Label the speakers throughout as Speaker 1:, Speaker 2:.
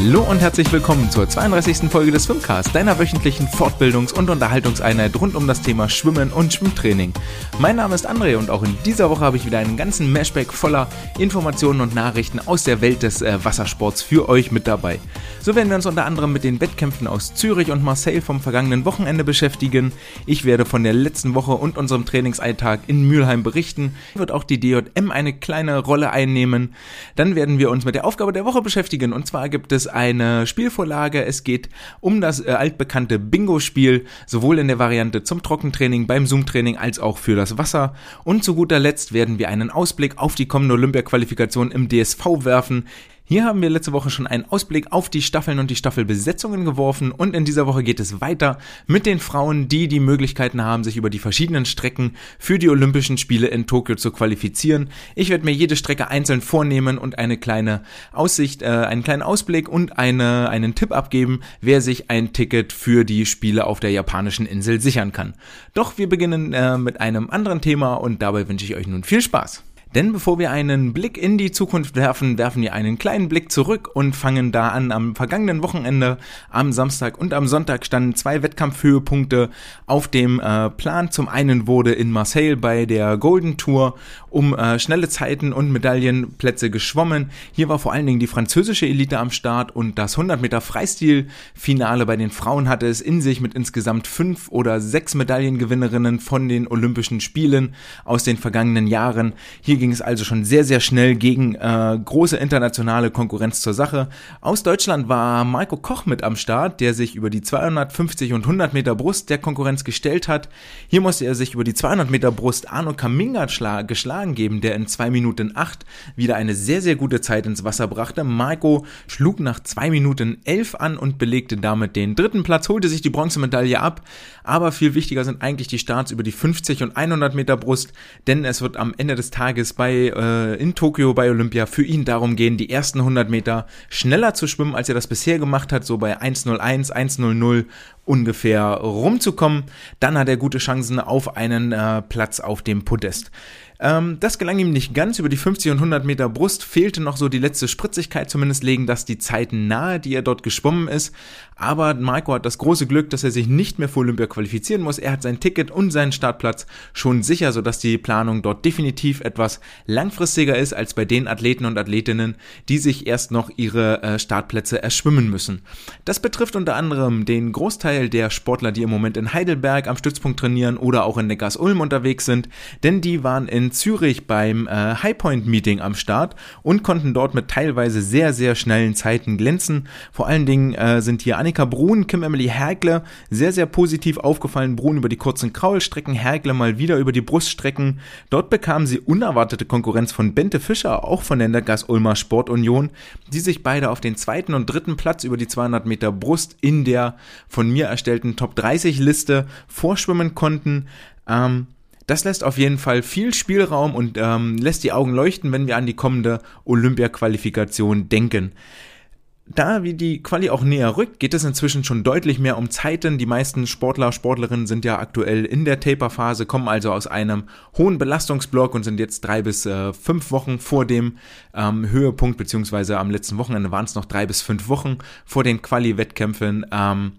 Speaker 1: Hallo und herzlich willkommen zur 32. Folge des Swimcast, deiner wöchentlichen Fortbildungs- und Unterhaltungseinheit rund um das Thema Schwimmen und Schwimmtraining. Mein Name ist André und auch in dieser Woche habe ich wieder einen ganzen Mashback voller Informationen und Nachrichten aus der Welt des äh, Wassersports für euch mit dabei. So werden wir uns unter anderem mit den Wettkämpfen aus Zürich und Marseille vom vergangenen Wochenende beschäftigen. Ich werde von der letzten Woche und unserem Trainingsalltag in Mülheim berichten. Wird auch die DJM eine kleine Rolle einnehmen. Dann werden wir uns mit der Aufgabe der Woche beschäftigen und zwar gibt es eine Spielvorlage. Es geht um das äh, altbekannte Bingo-Spiel, sowohl in der Variante zum Trockentraining, beim Zoom-Training als auch für das Wasser. Und zu guter Letzt werden wir einen Ausblick auf die kommende Olympia-Qualifikation im DSV werfen. Hier haben wir letzte Woche schon einen Ausblick auf die Staffeln und die Staffelbesetzungen geworfen und in dieser Woche geht es weiter mit den Frauen, die die Möglichkeiten haben, sich über die verschiedenen Strecken für die Olympischen Spiele in Tokio zu qualifizieren. Ich werde mir jede Strecke einzeln vornehmen und eine kleine Aussicht, äh, einen kleinen Ausblick und eine, einen Tipp abgeben, wer sich ein Ticket für die Spiele auf der japanischen Insel sichern kann. Doch wir beginnen äh, mit einem anderen Thema und dabei wünsche ich euch nun viel Spaß. Denn bevor wir einen Blick in die Zukunft werfen, werfen wir einen kleinen Blick zurück und fangen da an. Am vergangenen Wochenende, am Samstag und am Sonntag standen zwei Wettkampfhöhepunkte auf dem äh, Plan. Zum einen wurde in Marseille bei der Golden Tour um äh, schnelle Zeiten und Medaillenplätze geschwommen. Hier war vor allen Dingen die französische Elite am Start und das 100 Meter Freistil-Finale bei den Frauen hatte es in sich mit insgesamt fünf oder sechs Medaillengewinnerinnen von den Olympischen Spielen aus den vergangenen Jahren. Hier ging es also schon sehr, sehr schnell gegen äh, große internationale Konkurrenz zur Sache. Aus Deutschland war Marco Koch mit am Start, der sich über die 250 und 100 Meter Brust der Konkurrenz gestellt hat. Hier musste er sich über die 200 Meter Brust Arno Kaminga geschlagen geben, der in 2 Minuten 8 wieder eine sehr, sehr gute Zeit ins Wasser brachte. Marco schlug nach 2 Minuten 11 an und belegte damit den dritten Platz, holte sich die Bronzemedaille ab. Aber viel wichtiger sind eigentlich die Starts über die 50 und 100 Meter Brust, denn es wird am Ende des Tages es bei äh, in Tokio bei Olympia für ihn darum gehen, die ersten 100 Meter schneller zu schwimmen, als er das bisher gemacht hat, so bei 1:01, 1:00 ungefähr rumzukommen. Dann hat er gute Chancen auf einen äh, Platz auf dem Podest. Ähm, das gelang ihm nicht ganz. Über die 50 und 100 Meter Brust fehlte noch so die letzte Spritzigkeit. Zumindest legen das die Zeiten nahe, die er dort geschwommen ist. Aber Marco hat das große Glück, dass er sich nicht mehr für Olympia qualifizieren muss. Er hat sein Ticket und seinen Startplatz schon sicher, sodass die Planung dort definitiv etwas langfristiger ist als bei den Athleten und Athletinnen, die sich erst noch ihre äh, Startplätze erschwimmen müssen. Das betrifft unter anderem den Großteil der Sportler, die im Moment in Heidelberg am Stützpunkt trainieren oder auch in Neckars-Ulm unterwegs sind, denn die waren in Zürich beim äh, Highpoint Meeting am Start und konnten dort mit teilweise sehr, sehr schnellen Zeiten glänzen. Vor allen Dingen äh, sind hier Annika Brun, Kim Emily Hergle sehr, sehr positiv aufgefallen. Brun über die kurzen Kraulstrecken, Hergle mal wieder über die Bruststrecken. Dort bekamen sie unerwartete Konkurrenz von Bente Fischer, auch von der Neckars Ulmer Sportunion, die sich beide auf den zweiten und dritten Platz über die 200 Meter Brust in der von mir erstellten Top 30 Liste vorschwimmen konnten. Ähm, das lässt auf jeden Fall viel Spielraum und ähm, lässt die Augen leuchten, wenn wir an die kommende Olympia-Qualifikation denken. Da wie die Quali auch näher rückt, geht es inzwischen schon deutlich mehr um Zeiten. Die meisten Sportler, Sportlerinnen sind ja aktuell in der Taper-Phase, kommen also aus einem hohen Belastungsblock und sind jetzt drei bis äh, fünf Wochen vor dem ähm, Höhepunkt, beziehungsweise am letzten Wochenende waren es noch drei bis fünf Wochen vor den Quali-Wettkämpfen. Ähm,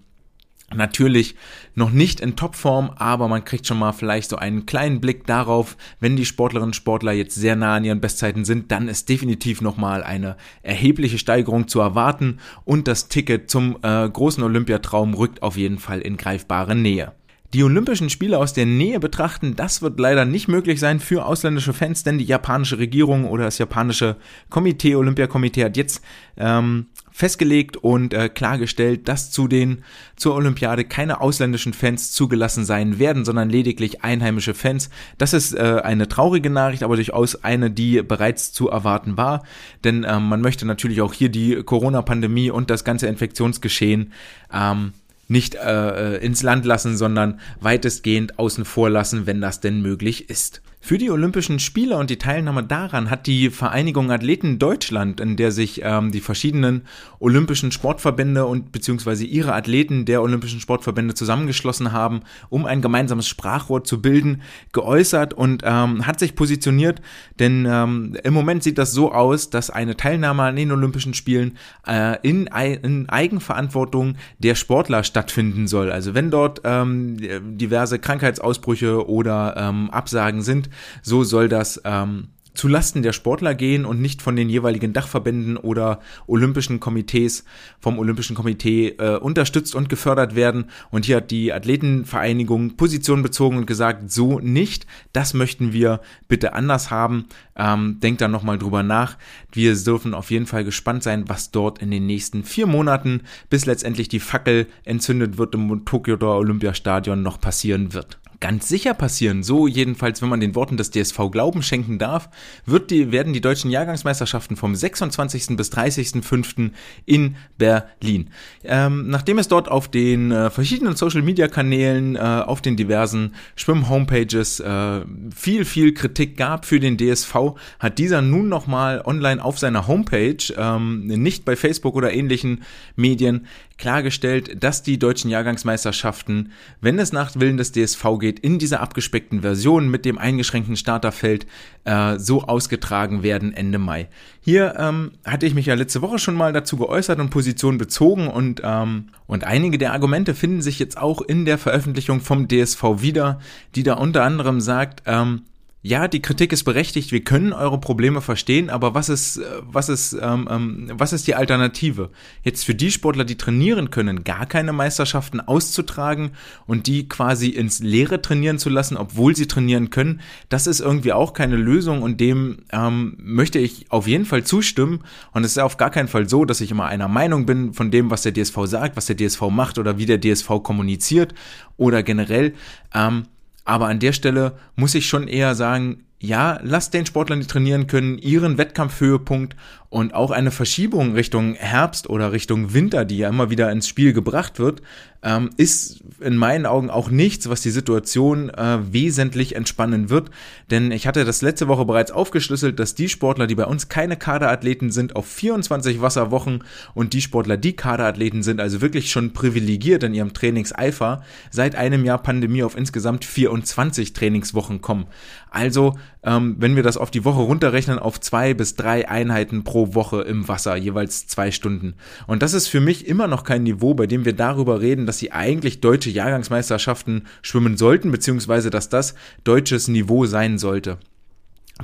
Speaker 1: Natürlich noch nicht in Topform, aber man kriegt schon mal vielleicht so einen kleinen Blick darauf, wenn die Sportlerinnen und Sportler jetzt sehr nah an ihren Bestzeiten sind, dann ist definitiv nochmal eine erhebliche Steigerung zu erwarten und das Ticket zum äh, großen Olympiatraum rückt auf jeden Fall in greifbare Nähe. Die Olympischen Spiele aus der Nähe betrachten, das wird leider nicht möglich sein für ausländische Fans, denn die japanische Regierung oder das japanische Komitee, Olympiakomitee hat jetzt ähm, festgelegt und äh, klargestellt, dass zu den zur Olympiade keine ausländischen Fans zugelassen sein werden, sondern lediglich einheimische Fans. Das ist äh, eine traurige Nachricht, aber durchaus eine, die bereits zu erwarten war, denn ähm, man möchte natürlich auch hier die Corona-Pandemie und das ganze Infektionsgeschehen ähm, nicht äh, äh, ins Land lassen, sondern weitestgehend außen vor lassen, wenn das denn möglich ist. Für die Olympischen Spiele und die Teilnahme daran hat die Vereinigung Athleten Deutschland, in der sich ähm, die verschiedenen olympischen Sportverbände und beziehungsweise ihre Athleten der olympischen Sportverbände zusammengeschlossen haben, um ein gemeinsames Sprachrohr zu bilden, geäußert und ähm, hat sich positioniert. Denn ähm, im Moment sieht das so aus, dass eine Teilnahme an den Olympischen Spielen äh, in, in Eigenverantwortung der Sportler stattfinden soll. Also wenn dort ähm, diverse Krankheitsausbrüche oder ähm, Absagen sind, so soll das ähm, zu Lasten der Sportler gehen und nicht von den jeweiligen Dachverbänden oder olympischen Komitees vom Olympischen Komitee äh, unterstützt und gefördert werden. Und hier hat die Athletenvereinigung Position bezogen und gesagt, so nicht, das möchten wir bitte anders haben. Ähm, denkt da nochmal drüber nach. Wir dürfen auf jeden Fall gespannt sein, was dort in den nächsten vier Monaten, bis letztendlich die Fackel entzündet wird im Tokio Olympiastadion noch passieren wird ganz sicher passieren. So jedenfalls, wenn man den Worten des DSV Glauben schenken darf, wird die, werden die deutschen Jahrgangsmeisterschaften vom 26. bis 30.05. in Berlin. Ähm, nachdem es dort auf den äh, verschiedenen Social-Media-Kanälen, äh, auf den diversen Schwimm-Homepages äh, viel, viel Kritik gab für den DSV, hat dieser nun nochmal online auf seiner Homepage, ähm, nicht bei Facebook oder ähnlichen Medien, klargestellt, dass die deutschen Jahrgangsmeisterschaften, wenn es nach Willen des DSV geht, in dieser abgespeckten Version mit dem eingeschränkten Starterfeld äh, so ausgetragen werden Ende Mai. Hier ähm, hatte ich mich ja letzte Woche schon mal dazu geäußert und Position bezogen und, ähm, und einige der Argumente finden sich jetzt auch in der Veröffentlichung vom DSV wieder, die da unter anderem sagt, ähm, ja, die Kritik ist berechtigt, wir können eure Probleme verstehen, aber was ist, äh, was ist, ähm, ähm, was ist die Alternative? Jetzt für die Sportler, die trainieren können, gar keine Meisterschaften auszutragen und die quasi ins Leere trainieren zu lassen, obwohl sie trainieren können, das ist irgendwie auch keine Lösung und dem ähm, möchte ich auf jeden Fall zustimmen. Und es ist auf gar keinen Fall so, dass ich immer einer Meinung bin von dem, was der DSV sagt, was der DSV macht oder wie der DSV kommuniziert oder generell. Ähm, aber an der Stelle muss ich schon eher sagen, ja, lasst den Sportlern, die trainieren können, ihren Wettkampfhöhepunkt und auch eine Verschiebung Richtung Herbst oder Richtung Winter, die ja immer wieder ins Spiel gebracht wird, ähm, ist in meinen Augen auch nichts, was die Situation äh, wesentlich entspannen wird. Denn ich hatte das letzte Woche bereits aufgeschlüsselt, dass die Sportler, die bei uns keine Kaderathleten sind, auf 24 Wasserwochen und die Sportler, die Kaderathleten sind, also wirklich schon privilegiert in ihrem Trainingseifer, seit einem Jahr Pandemie auf insgesamt 24 Trainingswochen kommen. Also, ähm, wenn wir das auf die Woche runterrechnen, auf zwei bis drei Einheiten pro Woche im Wasser, jeweils zwei Stunden. Und das ist für mich immer noch kein Niveau, bei dem wir darüber reden, dass sie eigentlich deutsche Jahrgangsmeisterschaften schwimmen sollten, beziehungsweise dass das deutsches Niveau sein sollte.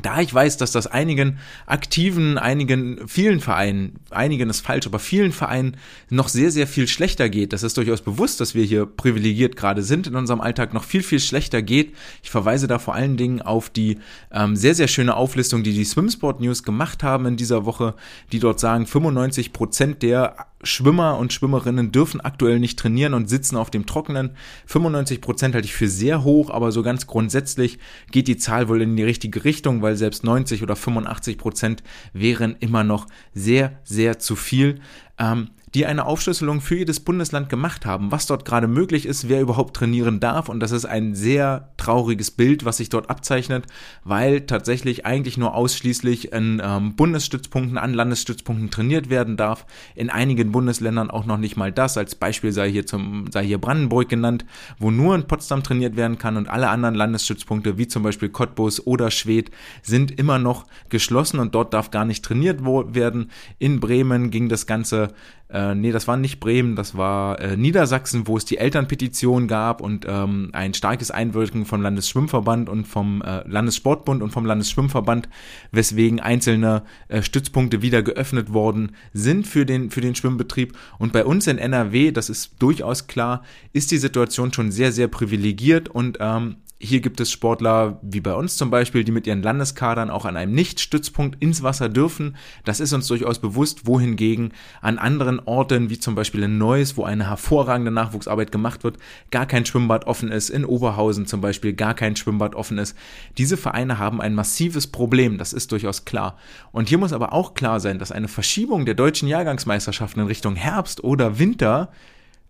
Speaker 1: Da ich weiß, dass das einigen aktiven, einigen, vielen Vereinen, einigen ist falsch, aber vielen Vereinen noch sehr, sehr viel schlechter geht. Das ist durchaus bewusst, dass wir hier privilegiert gerade sind in unserem Alltag, noch viel, viel schlechter geht. Ich verweise da vor allen Dingen auf die ähm, sehr, sehr schöne Auflistung, die die Swimsport News gemacht haben in dieser Woche, die dort sagen, 95 Prozent der Schwimmer und Schwimmerinnen dürfen aktuell nicht trainieren und sitzen auf dem Trockenen. 95 Prozent halte ich für sehr hoch, aber so ganz grundsätzlich geht die Zahl wohl in die richtige Richtung, weil selbst 90 oder 85 Prozent wären immer noch sehr, sehr zu viel. Ähm, die eine Aufschlüsselung für jedes Bundesland gemacht haben, was dort gerade möglich ist, wer überhaupt trainieren darf. Und das ist ein sehr trauriges Bild, was sich dort abzeichnet, weil tatsächlich eigentlich nur ausschließlich in ähm, Bundesstützpunkten, an Landesstützpunkten trainiert werden darf. In einigen Bundesländern auch noch nicht mal das. Als Beispiel sei hier zum, sei hier Brandenburg genannt, wo nur in Potsdam trainiert werden kann und alle anderen Landesstützpunkte, wie zum Beispiel Cottbus oder Schwedt, sind immer noch geschlossen und dort darf gar nicht trainiert werden. In Bremen ging das Ganze äh, nee, das war nicht Bremen, das war äh, Niedersachsen, wo es die Elternpetition gab und ähm, ein starkes Einwirken vom Landesschwimmverband und vom äh, Landessportbund und vom Landesschwimmverband, weswegen einzelne äh, Stützpunkte wieder geöffnet worden sind für den, für den Schwimmbetrieb. Und bei uns in NRW, das ist durchaus klar, ist die Situation schon sehr, sehr privilegiert und ähm, hier gibt es Sportler wie bei uns zum Beispiel, die mit ihren Landeskadern auch an einem Nicht-Stützpunkt ins Wasser dürfen. Das ist uns durchaus bewusst, wohingegen an anderen Orten, wie zum Beispiel in Neuss, wo eine hervorragende Nachwuchsarbeit gemacht wird, gar kein Schwimmbad offen ist, in Oberhausen zum Beispiel gar kein Schwimmbad offen ist. Diese Vereine haben ein massives Problem, das ist durchaus klar. Und hier muss aber auch klar sein, dass eine Verschiebung der deutschen Jahrgangsmeisterschaften in Richtung Herbst oder Winter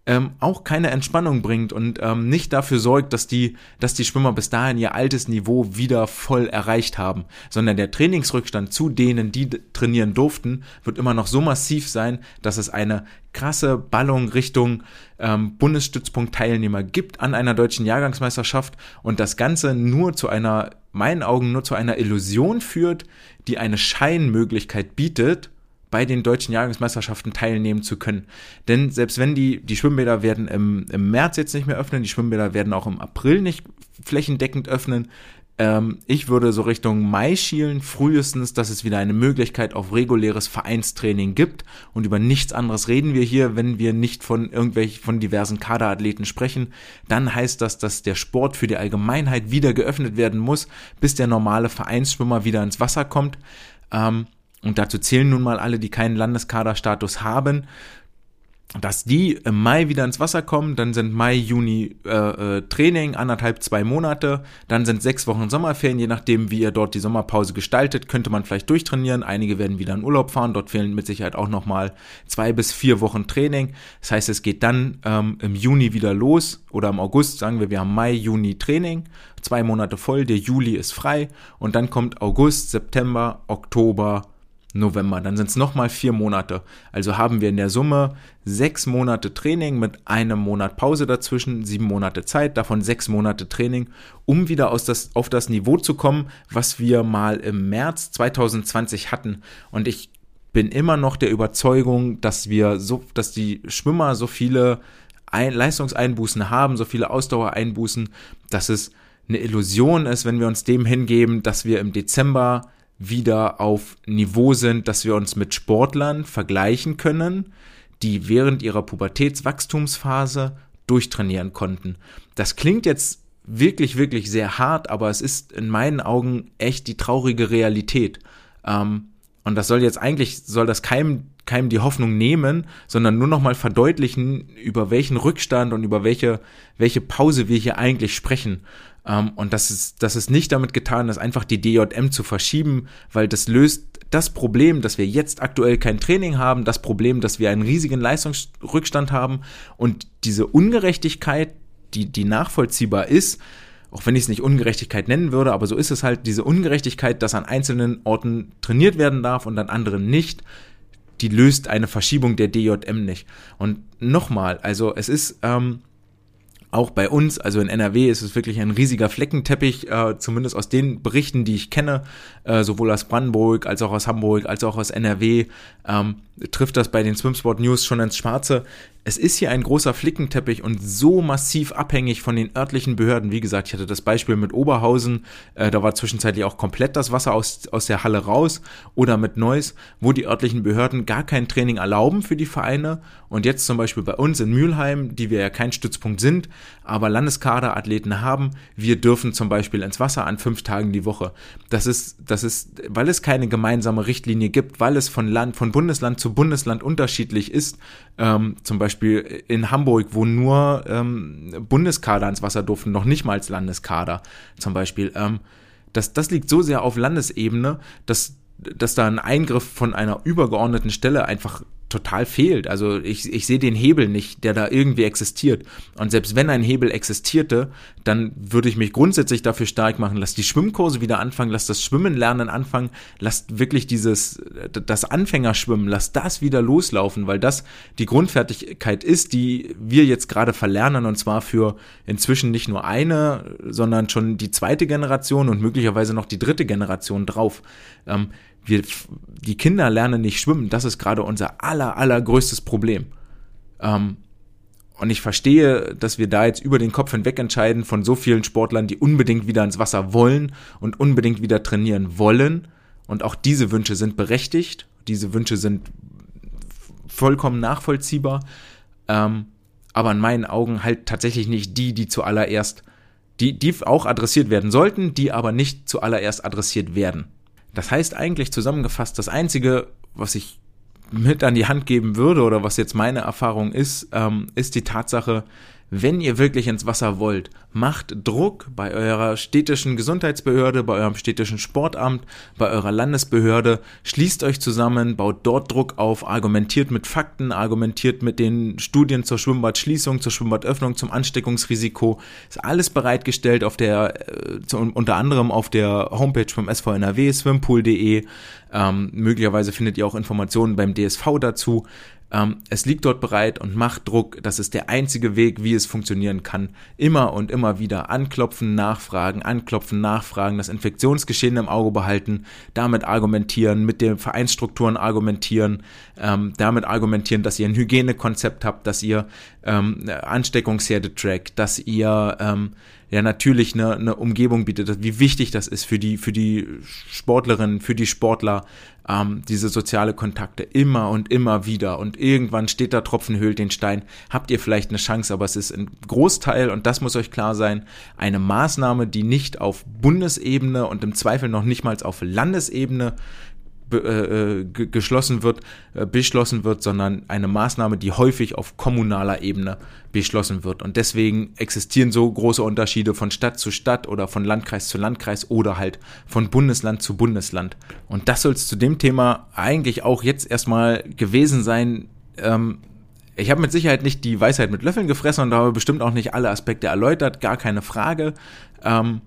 Speaker 1: ähm, auch keine Entspannung bringt und ähm, nicht dafür sorgt, dass die, dass die Schwimmer bis dahin ihr altes Niveau wieder voll erreicht haben, sondern der Trainingsrückstand zu denen, die trainieren durften, wird immer noch so massiv sein, dass es eine krasse Ballung Richtung ähm, Bundesstützpunkt-Teilnehmer gibt an einer deutschen Jahrgangsmeisterschaft und das Ganze nur zu einer, meinen Augen nur zu einer Illusion führt, die eine Scheinmöglichkeit bietet, bei den deutschen Jahrgangsmeisterschaften teilnehmen zu können. Denn selbst wenn die, die Schwimmbäder werden im, im März jetzt nicht mehr öffnen, die Schwimmbäder werden auch im April nicht flächendeckend öffnen, ähm, ich würde so Richtung Mai schielen, frühestens, dass es wieder eine Möglichkeit auf reguläres Vereinstraining gibt. Und über nichts anderes reden wir hier, wenn wir nicht von irgendwelchen, von diversen Kaderathleten sprechen. Dann heißt das, dass der Sport für die Allgemeinheit wieder geöffnet werden muss, bis der normale Vereinsschwimmer wieder ins Wasser kommt. Ähm, und dazu zählen nun mal alle, die keinen Landeskaderstatus haben, dass die im Mai wieder ins Wasser kommen, dann sind Mai, Juni äh, äh, Training, anderthalb, zwei Monate, dann sind sechs Wochen Sommerferien, je nachdem, wie ihr dort die Sommerpause gestaltet, könnte man vielleicht durchtrainieren, einige werden wieder in Urlaub fahren, dort fehlen mit Sicherheit auch nochmal zwei bis vier Wochen Training, das heißt, es geht dann ähm, im Juni wieder los oder im August, sagen wir, wir haben Mai, Juni Training, zwei Monate voll, der Juli ist frei. Und dann kommt August, September, Oktober, November. Dann sind es nochmal vier Monate. Also haben wir in der Summe sechs Monate Training mit einem Monat Pause dazwischen, sieben Monate Zeit, davon sechs Monate Training, um wieder aus das, auf das Niveau zu kommen, was wir mal im März 2020 hatten. Und ich bin immer noch der Überzeugung, dass wir so, dass die Schwimmer so viele Ein Leistungseinbußen haben, so viele Ausdauereinbußen, dass es eine Illusion ist, wenn wir uns dem hingeben, dass wir im Dezember wieder auf Niveau sind, dass wir uns mit Sportlern vergleichen können, die während ihrer Pubertätswachstumsphase durchtrainieren konnten. Das klingt jetzt wirklich, wirklich sehr hart, aber es ist in meinen Augen echt die traurige Realität. Ähm, und das soll jetzt eigentlich, soll das keinem, keinem die Hoffnung nehmen, sondern nur nochmal verdeutlichen, über welchen Rückstand und über welche, welche Pause wir hier eigentlich sprechen. Ähm, und das ist, das ist nicht damit getan, das einfach die DJM zu verschieben, weil das löst das Problem, dass wir jetzt aktuell kein Training haben, das Problem, dass wir einen riesigen Leistungsrückstand haben und diese Ungerechtigkeit, die, die nachvollziehbar ist, auch wenn ich es nicht Ungerechtigkeit nennen würde, aber so ist es halt, diese Ungerechtigkeit, dass an einzelnen Orten trainiert werden darf und an anderen nicht, die löst eine Verschiebung der DJM nicht. Und nochmal, also es ist, ähm, auch bei uns, also in NRW, ist es wirklich ein riesiger Fleckenteppich, äh, zumindest aus den Berichten, die ich kenne, äh, sowohl aus Brandenburg als auch aus Hamburg als auch aus NRW, ähm, trifft das bei den Swimsport News schon ins Schwarze es ist hier ein großer Flickenteppich und so massiv abhängig von den örtlichen Behörden. Wie gesagt, ich hatte das Beispiel mit Oberhausen, äh, da war zwischenzeitlich auch komplett das Wasser aus, aus der Halle raus oder mit Neuss, wo die örtlichen Behörden gar kein Training erlauben für die Vereine. Und jetzt zum Beispiel bei uns in Mülheim, die wir ja kein Stützpunkt sind, aber Landeskaderathleten haben, wir dürfen zum Beispiel ins Wasser an fünf Tagen die Woche. Das ist, das ist, weil es keine gemeinsame Richtlinie gibt, weil es von Land, von Bundesland zu Bundesland unterschiedlich ist, ähm, zum Beispiel in Hamburg, wo nur ähm, Bundeskader ans Wasser durften, noch nicht mal als Landeskader zum Beispiel. Ähm, das, das liegt so sehr auf Landesebene, dass, dass da ein Eingriff von einer übergeordneten Stelle einfach total fehlt. Also ich, ich sehe den Hebel nicht, der da irgendwie existiert. Und selbst wenn ein Hebel existierte, dann würde ich mich grundsätzlich dafür stark machen, lass die Schwimmkurse wieder anfangen, lass das Schwimmen lernen anfangen, lass wirklich dieses, das Anfängerschwimmen, lass das wieder loslaufen, weil das die Grundfertigkeit ist, die wir jetzt gerade verlernen und zwar für inzwischen nicht nur eine, sondern schon die zweite Generation und möglicherweise noch die dritte Generation drauf. Ähm, wir, die Kinder lernen nicht schwimmen. Das ist gerade unser aller, allergrößtes Problem. Ähm, und ich verstehe, dass wir da jetzt über den Kopf hinweg entscheiden von so vielen Sportlern, die unbedingt wieder ins Wasser wollen und unbedingt wieder trainieren wollen. Und auch diese Wünsche sind berechtigt. Diese Wünsche sind vollkommen nachvollziehbar. Ähm, aber in meinen Augen halt tatsächlich nicht die, die zuallererst, die, die auch adressiert werden sollten, die aber nicht zuallererst adressiert werden. Das heißt eigentlich zusammengefasst, das Einzige, was ich mit an die Hand geben würde oder was jetzt meine Erfahrung ist, ähm, ist die Tatsache, wenn ihr wirklich ins Wasser wollt, macht Druck bei eurer städtischen Gesundheitsbehörde, bei eurem städtischen Sportamt, bei eurer Landesbehörde, schließt euch zusammen, baut dort Druck auf, argumentiert mit Fakten, argumentiert mit den Studien zur Schwimmbadschließung, zur Schwimmbadöffnung, zum Ansteckungsrisiko, ist alles bereitgestellt auf der, äh, unter anderem auf der Homepage vom SVNRW, swimpool.de, ähm, möglicherweise findet ihr auch Informationen beim DSV dazu. Ähm, es liegt dort bereit und macht Druck. Das ist der einzige Weg, wie es funktionieren kann. Immer und immer wieder anklopfen, nachfragen, anklopfen, nachfragen, das Infektionsgeschehen im Auge behalten, damit argumentieren, mit den Vereinsstrukturen argumentieren, ähm, damit argumentieren, dass ihr ein Hygienekonzept habt, dass ihr ähm, Ansteckungsherde trackt, dass ihr ähm, ja natürlich eine, eine Umgebung bietet, wie wichtig das ist für die, für die Sportlerinnen, für die Sportler, ähm, diese soziale Kontakte immer und immer wieder. Und irgendwann steht da Tropfen höhlt den Stein, habt ihr vielleicht eine Chance, aber es ist ein Großteil, und das muss euch klar sein, eine Maßnahme, die nicht auf Bundesebene und im Zweifel noch nicht mal auf Landesebene äh, äh geschlossen wird, äh, beschlossen wird, sondern eine Maßnahme, die häufig auf kommunaler Ebene beschlossen wird. Und deswegen existieren so große Unterschiede von Stadt zu Stadt oder von Landkreis zu Landkreis oder halt von Bundesland zu Bundesland. Und das soll es zu dem Thema eigentlich auch jetzt erstmal gewesen sein. Ähm, ich habe mit Sicherheit nicht die Weisheit mit Löffeln gefressen und habe bestimmt auch nicht alle Aspekte erläutert, gar keine Frage. Ähm,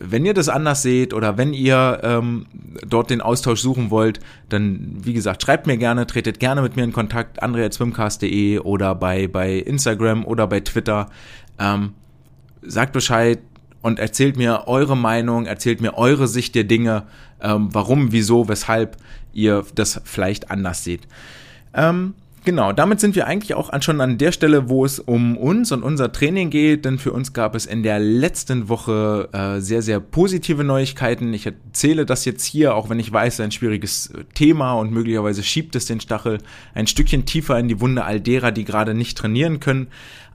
Speaker 1: wenn ihr das anders seht oder wenn ihr ähm, dort den Austausch suchen wollt, dann wie gesagt, schreibt mir gerne, tretet gerne mit mir in Kontakt, andrea.swimcast.de oder bei, bei Instagram oder bei Twitter. Ähm, sagt Bescheid und erzählt mir eure Meinung, erzählt mir eure Sicht der Dinge, ähm, warum, wieso, weshalb ihr das vielleicht anders seht. Ähm, Genau, damit sind wir eigentlich auch schon an der Stelle, wo es um uns und unser Training geht, denn für uns gab es in der letzten Woche äh, sehr, sehr positive Neuigkeiten. Ich erzähle das jetzt hier, auch wenn ich weiß, ein schwieriges äh, Thema und möglicherweise schiebt es den Stachel ein Stückchen tiefer in die Wunde all derer, die gerade nicht trainieren können.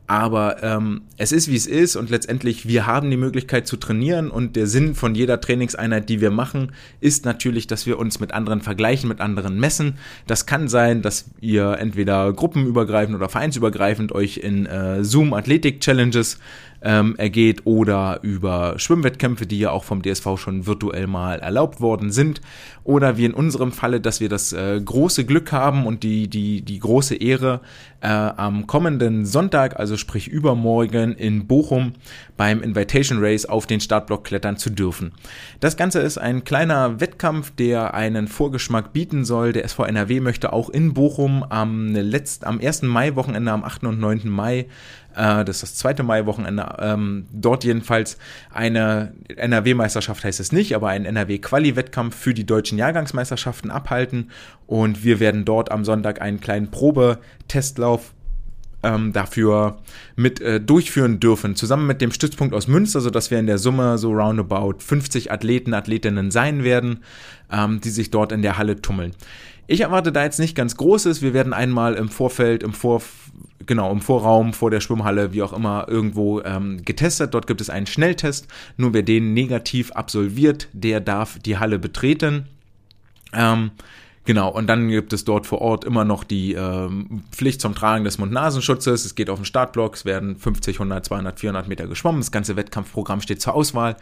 Speaker 1: Aber ähm, es ist, wie es ist und letztendlich, wir haben die Möglichkeit zu trainieren und der Sinn von jeder Trainingseinheit, die wir machen, ist natürlich, dass wir uns mit anderen vergleichen, mit anderen messen. Das kann sein, dass ihr entweder gruppenübergreifend oder vereinsübergreifend euch in äh, Zoom Athletik Challenges ähm, ergeht oder über Schwimmwettkämpfe, die ja auch vom DSV schon virtuell mal erlaubt worden sind. Oder wie in unserem Falle, dass wir das äh, große Glück haben und die, die, die große Ehre, äh, am kommenden Sonntag, also sprich übermorgen in Bochum beim Invitation Race auf den Startblock klettern zu dürfen. Das Ganze ist ein kleiner Wettkampf, der einen Vorgeschmack bieten soll. Der SV NRW möchte auch in Bochum am, letzt, am 1. Mai-Wochenende, am 8. und 9. Mai, äh, das ist das zweite Mai-Wochenende, ähm, dort jedenfalls eine NRW-Meisterschaft heißt es nicht, aber ein NRW-Quali-Wettkampf für die deutschen Jahrgangsmeisterschaften abhalten und wir werden dort am Sonntag einen kleinen Probetestlauf ähm, dafür mit äh, durchführen dürfen, zusammen mit dem Stützpunkt aus Münster, sodass wir in der Summe so roundabout 50 Athleten, Athletinnen sein werden, ähm, die sich dort in der Halle tummeln. Ich erwarte da jetzt nicht ganz Großes. Wir werden einmal im Vorfeld, im Vor genau, im Vorraum, vor der Schwimmhalle, wie auch immer, irgendwo ähm, getestet. Dort gibt es einen Schnelltest. Nur wer den negativ absolviert, der darf die Halle betreten. Ähm, Genau, und dann gibt es dort vor Ort immer noch die ähm, Pflicht zum Tragen des Mund-Nasenschutzes. Es geht auf den Startblock, es werden 50, 100, 200, 400 Meter geschwommen. Das ganze Wettkampfprogramm steht zur Auswahl.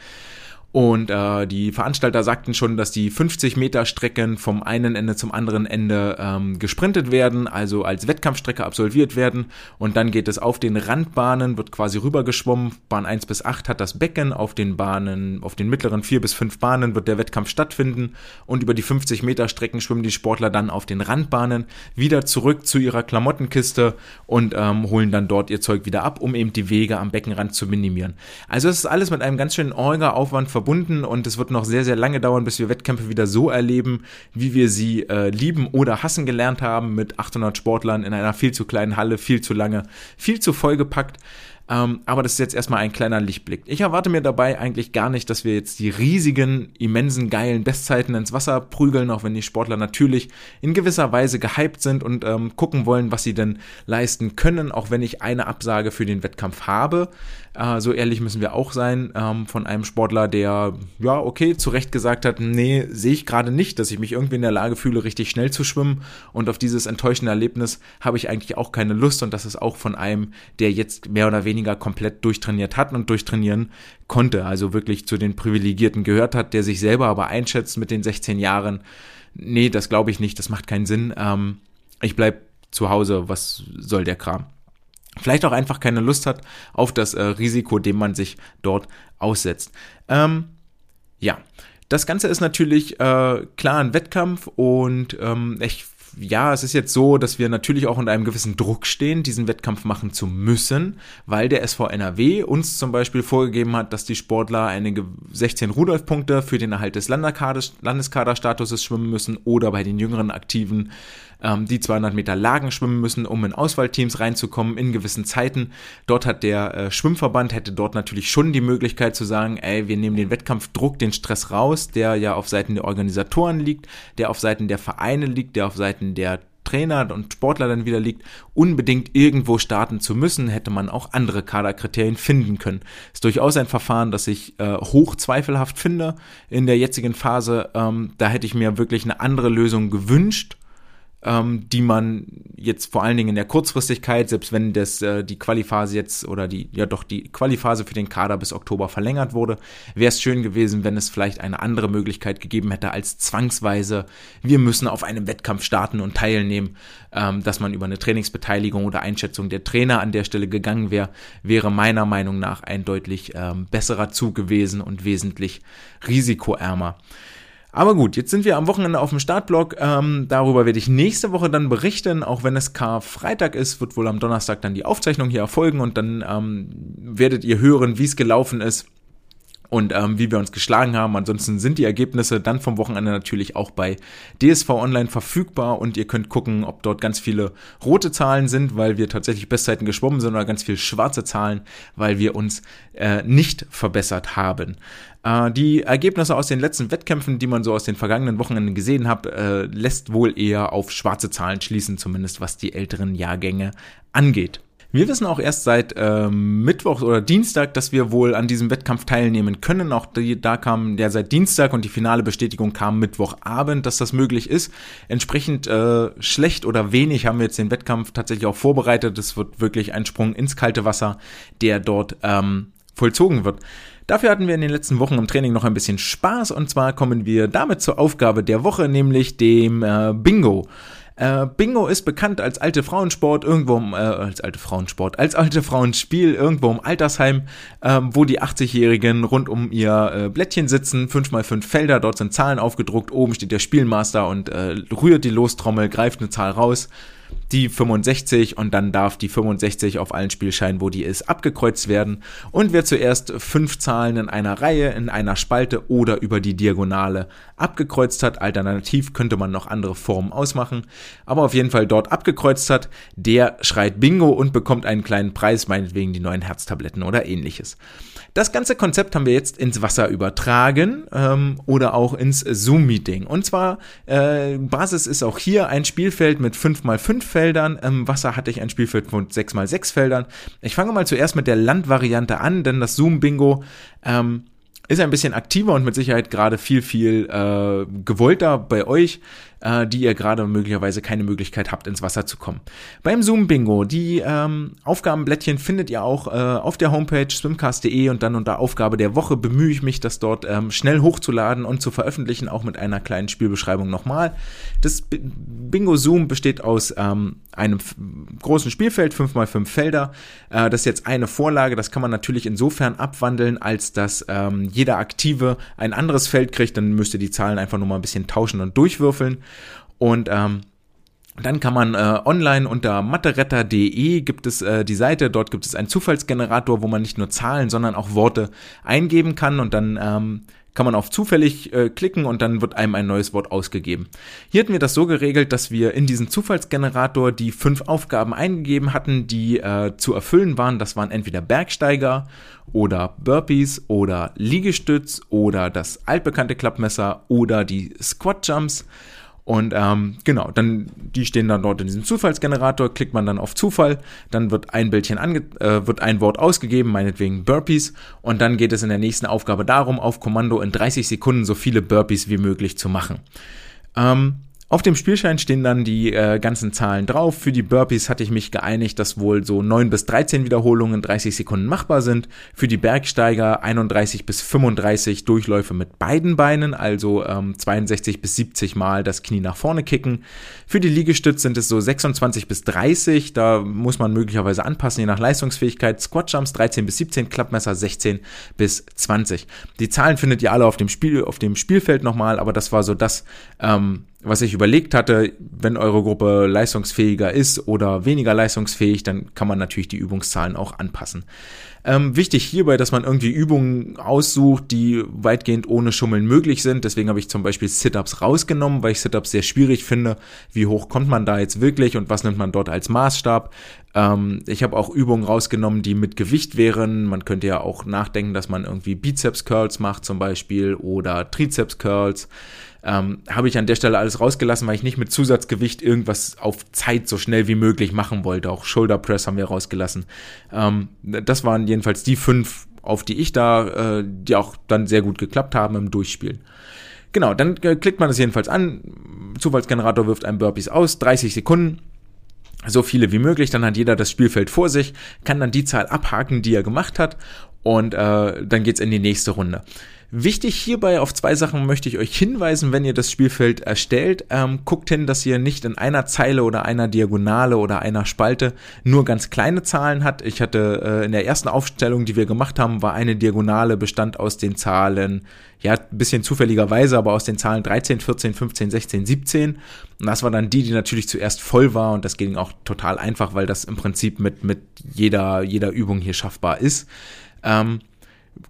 Speaker 1: Und äh, die Veranstalter sagten schon, dass die 50 Meter Strecken vom einen Ende zum anderen Ende ähm, gesprintet werden, also als Wettkampfstrecke absolviert werden. Und dann geht es auf den Randbahnen, wird quasi rübergeschwommen. Bahn 1 bis 8 hat das Becken. Auf den Bahnen, auf den mittleren 4 bis 5 Bahnen wird der Wettkampf stattfinden. Und über die 50 Meter Strecken schwimmen die Sportler dann auf den Randbahnen wieder zurück zu ihrer Klamottenkiste und ähm, holen dann dort ihr Zeug wieder ab, um eben die Wege am Beckenrand zu minimieren. Also es ist alles mit einem ganz schönen Orga-Aufwand verbunden verbunden und es wird noch sehr, sehr lange dauern, bis wir Wettkämpfe wieder so erleben, wie wir sie äh, lieben oder hassen gelernt haben, mit 800 Sportlern in einer viel zu kleinen Halle, viel zu lange, viel zu vollgepackt. Ähm, aber das ist jetzt erstmal ein kleiner Lichtblick. Ich erwarte mir dabei eigentlich gar nicht, dass wir jetzt die riesigen, immensen, geilen Bestzeiten ins Wasser prügeln, auch wenn die Sportler natürlich in gewisser Weise gehypt sind und ähm, gucken wollen, was sie denn leisten können, auch wenn ich eine Absage für den Wettkampf habe. Äh, so ehrlich müssen wir auch sein ähm, von einem Sportler, der ja okay zu Recht gesagt hat, nee, sehe ich gerade nicht, dass ich mich irgendwie in der Lage fühle, richtig schnell zu schwimmen. Und auf dieses enttäuschende Erlebnis habe ich eigentlich auch keine Lust. Und das ist auch von einem, der jetzt mehr oder weniger komplett durchtrainiert hat und durchtrainieren konnte. Also wirklich zu den Privilegierten gehört hat, der sich selber aber einschätzt mit den 16 Jahren. Nee, das glaube ich nicht, das macht keinen Sinn. Ähm, ich bleib zu Hause, was soll der Kram? Vielleicht auch einfach keine Lust hat auf das äh, Risiko, dem man sich dort aussetzt. Ähm, ja, das Ganze ist natürlich äh, klar ein Wettkampf und ähm, ich ja, es ist jetzt so, dass wir natürlich auch unter einem gewissen Druck stehen, diesen Wettkampf machen zu müssen, weil der SV NRW uns zum Beispiel vorgegeben hat, dass die Sportler einige 16 Rudolf-Punkte für den Erhalt des Landeskaderstatuses schwimmen müssen oder bei den jüngeren Aktiven ähm, die 200 Meter Lagen schwimmen müssen, um in Auswahlteams reinzukommen in gewissen Zeiten. Dort hat der äh, Schwimmverband, hätte dort natürlich schon die Möglichkeit zu sagen, ey, wir nehmen den Wettkampfdruck, den Stress raus, der ja auf Seiten der Organisatoren liegt, der auf Seiten der Vereine liegt, der auf Seiten der Trainer und Sportler dann wieder liegt, unbedingt irgendwo starten zu müssen, hätte man auch andere Kaderkriterien finden können. Ist durchaus ein Verfahren, das ich äh, hoch zweifelhaft finde in der jetzigen Phase. Ähm, da hätte ich mir wirklich eine andere Lösung gewünscht ähm, die man jetzt vor allen Dingen in der Kurzfristigkeit, selbst wenn das äh, die Qualiphase jetzt oder die ja doch die Qualiphase für den Kader bis Oktober verlängert wurde, wäre es schön gewesen, wenn es vielleicht eine andere Möglichkeit gegeben hätte als zwangsweise wir müssen auf einem Wettkampf starten und teilnehmen, ähm, dass man über eine Trainingsbeteiligung oder Einschätzung der Trainer an der Stelle gegangen wäre, wäre meiner Meinung nach ein deutlich ähm, besserer Zug gewesen und wesentlich risikoärmer. Aber gut, jetzt sind wir am Wochenende auf dem Startblock. Ähm, darüber werde ich nächste Woche dann berichten. Auch wenn es Karfreitag ist, wird wohl am Donnerstag dann die Aufzeichnung hier erfolgen und dann ähm, werdet ihr hören, wie es gelaufen ist und ähm, wie wir uns geschlagen haben. Ansonsten sind die Ergebnisse dann vom Wochenende natürlich auch bei DSV Online verfügbar und ihr könnt gucken, ob dort ganz viele rote Zahlen sind, weil wir tatsächlich Bestzeiten geschwommen sind oder ganz viele schwarze Zahlen, weil wir uns äh, nicht verbessert haben. Äh, die Ergebnisse aus den letzten Wettkämpfen, die man so aus den vergangenen Wochenenden gesehen hat, äh, lässt wohl eher auf schwarze Zahlen schließen, zumindest was die älteren Jahrgänge angeht. Wir wissen auch erst seit ähm, Mittwoch oder Dienstag, dass wir wohl an diesem Wettkampf teilnehmen können. Auch die, da kam der seit Dienstag und die finale Bestätigung kam Mittwochabend, dass das möglich ist. Entsprechend äh, schlecht oder wenig haben wir jetzt den Wettkampf tatsächlich auch vorbereitet. Es wird wirklich ein Sprung ins kalte Wasser, der dort ähm, vollzogen wird. Dafür hatten wir in den letzten Wochen im Training noch ein bisschen Spaß und zwar kommen wir damit zur Aufgabe der Woche, nämlich dem äh, Bingo. Äh, Bingo ist bekannt als alte Frauensport, irgendwo im, äh, als alte Frauensport, als alte Frauenspiel, irgendwo im Altersheim, äh, wo die 80-Jährigen rund um ihr äh, Blättchen sitzen, 5x5 Felder, dort sind Zahlen aufgedruckt, oben steht der Spielmaster und äh, rührt die Lostrommel, greift eine Zahl raus die 65 und dann darf die 65 auf allen Spielscheinen, wo die ist, abgekreuzt werden. Und wer zuerst fünf Zahlen in einer Reihe, in einer Spalte oder über die Diagonale abgekreuzt hat, alternativ könnte man noch andere Formen ausmachen, aber auf jeden Fall dort abgekreuzt hat, der schreit Bingo und bekommt einen kleinen Preis, meinetwegen die neuen Herztabletten oder ähnliches. Das ganze Konzept haben wir jetzt ins Wasser übertragen ähm, oder auch ins Zoom-Meeting. Und zwar, äh, Basis ist auch hier ein Spielfeld mit 5x5 Feldern. Im Wasser hatte ich ein Spielfeld mit 6x6 Feldern. Ich fange mal zuerst mit der Landvariante an, denn das Zoom-Bingo ähm, ist ein bisschen aktiver und mit Sicherheit gerade viel, viel äh, gewollter bei euch äh, die ihr gerade möglicherweise keine Möglichkeit habt, ins Wasser zu kommen. Beim Zoom Bingo, die ähm, Aufgabenblättchen findet ihr auch äh, auf der Homepage swimcast.de und dann unter Aufgabe der Woche bemühe ich mich, das dort ähm, schnell hochzuladen und zu veröffentlichen, auch mit einer kleinen Spielbeschreibung nochmal. Das Bingo Zoom besteht aus ähm, einem großen Spielfeld, 5x5 Felder. Äh, das ist jetzt eine Vorlage, das kann man natürlich insofern abwandeln, als dass ähm, jeder Aktive ein anderes Feld kriegt, dann müsst ihr die Zahlen einfach nur mal ein bisschen tauschen und durchwürfeln. Und ähm, dann kann man äh, online unter matteretter.de gibt es äh, die Seite, dort gibt es einen Zufallsgenerator, wo man nicht nur Zahlen, sondern auch Worte eingeben kann und dann ähm, kann man auf zufällig äh, klicken und dann wird einem ein neues Wort ausgegeben. Hier hatten wir das so geregelt, dass wir in diesen Zufallsgenerator die fünf Aufgaben eingegeben hatten, die äh, zu erfüllen waren. Das waren entweder Bergsteiger oder Burpees oder Liegestütz oder das altbekannte Klappmesser oder die Squat Jumps. Und ähm, genau, dann die stehen dann dort in diesem Zufallsgenerator, klickt man dann auf Zufall, dann wird ein Bildchen ange äh, wird ein Wort ausgegeben, meinetwegen Burpees, und dann geht es in der nächsten Aufgabe darum, auf Kommando in 30 Sekunden so viele Burpees wie möglich zu machen. Ähm, auf dem Spielschein stehen dann die äh, ganzen Zahlen drauf. Für die Burpees hatte ich mich geeinigt, dass wohl so 9 bis 13 Wiederholungen in 30 Sekunden machbar sind. Für die Bergsteiger 31 bis 35 Durchläufe mit beiden Beinen, also ähm, 62 bis 70 Mal das Knie nach vorne kicken. Für die Liegestütz sind es so 26 bis 30, da muss man möglicherweise anpassen, je nach Leistungsfähigkeit. Squat Jumps 13 bis 17, Klappmesser 16 bis 20. Die Zahlen findet ihr alle auf dem Spiel, auf dem Spielfeld nochmal, aber das war so das, ähm, was ich überlegt hatte, wenn eure Gruppe leistungsfähiger ist oder weniger leistungsfähig, dann kann man natürlich die Übungszahlen auch anpassen. Ähm, wichtig hierbei, dass man irgendwie Übungen aussucht, die weitgehend ohne Schummeln möglich sind. Deswegen habe ich zum Beispiel Sit-ups rausgenommen, weil ich Sit-ups sehr schwierig finde. Wie hoch kommt man da jetzt wirklich und was nimmt man dort als Maßstab? Ähm, ich habe auch Übungen rausgenommen, die mit Gewicht wären. Man könnte ja auch nachdenken, dass man irgendwie Bizeps-Curls macht zum Beispiel oder Trizeps-Curls. Ähm, habe ich an der Stelle alles rausgelassen, weil ich nicht mit Zusatzgewicht irgendwas auf Zeit so schnell wie möglich machen wollte. Auch Shoulder Press haben wir rausgelassen. Ähm, das waren jedenfalls die fünf, auf die ich da, äh, die auch dann sehr gut geklappt haben im Durchspielen. Genau, dann äh, klickt man das jedenfalls an. Zufallsgenerator wirft ein Burpees aus, 30 Sekunden so viele wie möglich, dann hat jeder das Spielfeld vor sich, kann dann die Zahl abhaken, die er gemacht hat und äh, dann geht's in die nächste Runde. Wichtig hierbei auf zwei Sachen möchte ich euch hinweisen, wenn ihr das Spielfeld erstellt. Ähm, guckt hin, dass ihr nicht in einer Zeile oder einer Diagonale oder einer Spalte nur ganz kleine Zahlen hat. Ich hatte äh, in der ersten Aufstellung, die wir gemacht haben, war eine Diagonale bestand aus den Zahlen, ja, bisschen zufälligerweise, aber aus den Zahlen 13, 14, 15, 16, 17. Und das war dann die, die natürlich zuerst voll war und das ging auch total einfach, weil das im Prinzip mit, mit jeder, jeder Übung hier schaffbar ist. Ähm,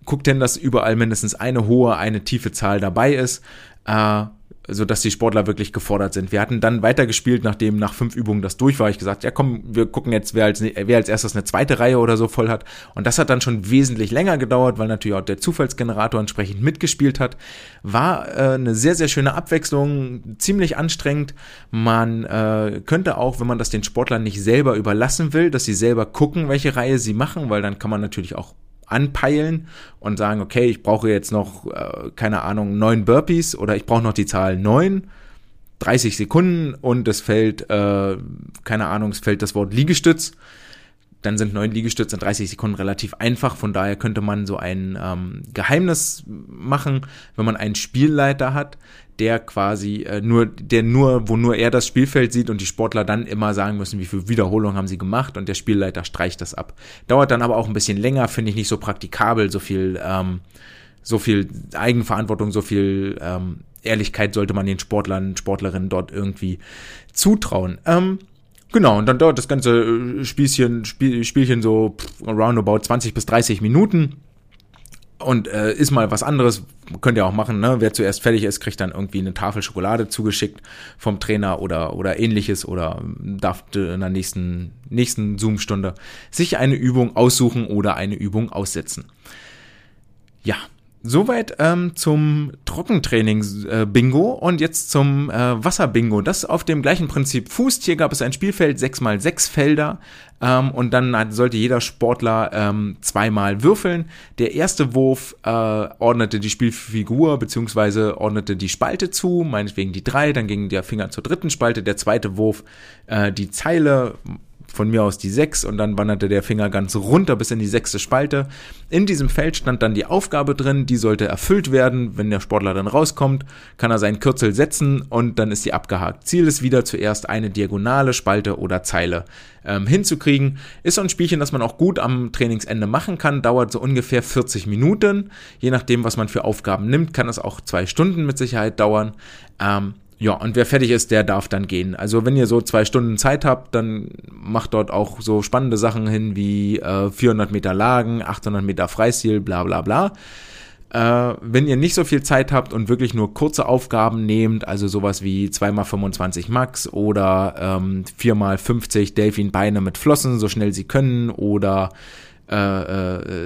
Speaker 1: guckt denn, dass überall mindestens eine hohe, eine tiefe Zahl dabei ist, äh, so dass die Sportler wirklich gefordert sind. Wir hatten dann weitergespielt, nachdem nach fünf Übungen das durch war. Ich gesagt, ja komm, wir gucken jetzt, wer als, wer als erstes eine zweite Reihe oder so voll hat. Und das hat dann schon wesentlich länger gedauert, weil natürlich auch der Zufallsgenerator entsprechend mitgespielt hat. War äh, eine sehr, sehr schöne Abwechslung, ziemlich anstrengend. Man äh, könnte auch, wenn man das den Sportlern nicht selber überlassen will, dass sie selber gucken, welche Reihe sie machen, weil dann kann man natürlich auch anpeilen und sagen, okay, ich brauche jetzt noch, äh, keine Ahnung, neun Burpees oder ich brauche noch die Zahl neun, 30 Sekunden und es fällt, äh, keine Ahnung, es fällt das Wort Liegestütz. Dann sind neun Liegestütze in 30 Sekunden relativ einfach. Von daher könnte man so ein ähm, Geheimnis machen, wenn man einen Spielleiter hat, der quasi äh, nur, der nur, wo nur er das Spielfeld sieht und die Sportler dann immer sagen müssen, wie viele Wiederholungen haben sie gemacht und der Spielleiter streicht das ab. Dauert dann aber auch ein bisschen länger, finde ich nicht so praktikabel, so viel, ähm, so viel Eigenverantwortung, so viel ähm, Ehrlichkeit sollte man den Sportlern, Sportlerinnen dort irgendwie zutrauen. Ähm, Genau, und dann dauert das ganze äh, Spielchen, Spiel, Spielchen so roundabout 20 bis 30 Minuten und äh, ist mal was anderes, könnt ihr auch machen, ne? Wer zuerst fertig ist, kriegt dann irgendwie eine Tafel Schokolade zugeschickt vom Trainer oder, oder ähnliches oder darf in der nächsten, nächsten Zoom-Stunde sich eine Übung aussuchen oder eine Übung aussetzen. Ja, Soweit ähm, zum Trockentraining-Bingo und jetzt zum äh, Wasser-Bingo. Das auf dem gleichen Prinzip fußt. Hier gab es ein Spielfeld, sechs mal sechs Felder ähm, und dann sollte jeder Sportler ähm, zweimal würfeln. Der erste Wurf äh, ordnete die Spielfigur beziehungsweise ordnete die Spalte zu, meinetwegen die drei, dann ging der Finger zur dritten Spalte. Der zweite Wurf äh, die Zeile von mir aus die 6 und dann wanderte der Finger ganz runter bis in die sechste Spalte. In diesem Feld stand dann die Aufgabe drin, die sollte erfüllt werden. Wenn der Sportler dann rauskommt, kann er seinen Kürzel setzen und dann ist sie abgehakt. Ziel ist wieder zuerst eine diagonale Spalte oder Zeile ähm, hinzukriegen. Ist so ein Spielchen, das man auch gut am Trainingsende machen kann, dauert so ungefähr 40 Minuten. Je nachdem, was man für Aufgaben nimmt, kann es auch zwei Stunden mit Sicherheit dauern. Ähm, ja, und wer fertig ist, der darf dann gehen. Also wenn ihr so zwei Stunden Zeit habt, dann macht dort auch so spannende Sachen hin wie äh, 400 Meter Lagen, 800 Meter Freistil, bla bla bla. Äh, wenn ihr nicht so viel Zeit habt und wirklich nur kurze Aufgaben nehmt, also sowas wie 2x25 Max oder ähm, 4x50 Delfinbeine mit Flossen, so schnell sie können, oder äh,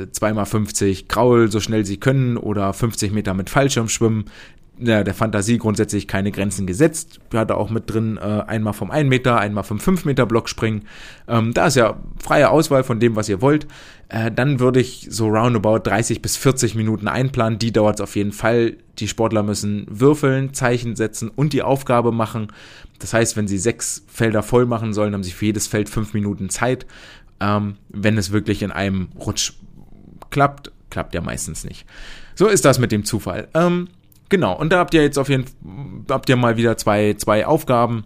Speaker 1: äh, 2x50 Kraul, so schnell sie können, oder 50 Meter mit Fallschirmschwimmen, ja, der Fantasie grundsätzlich keine Grenzen gesetzt. Wir hatten auch mit drin äh, einmal vom 1 Meter, einmal vom 5 Meter Block springen. Ähm, da ist ja freie Auswahl von dem, was ihr wollt. Äh, dann würde ich so roundabout 30 bis 40 Minuten einplanen. Die dauert es auf jeden Fall. Die Sportler müssen würfeln, Zeichen setzen und die Aufgabe machen. Das heißt, wenn sie sechs Felder voll machen sollen, haben sie für jedes Feld fünf Minuten Zeit. Ähm, wenn es wirklich in einem Rutsch klappt, klappt ja meistens nicht. So ist das mit dem Zufall. Ähm, Genau, und da habt ihr jetzt auf jeden Fall, habt ihr mal wieder zwei, zwei Aufgaben,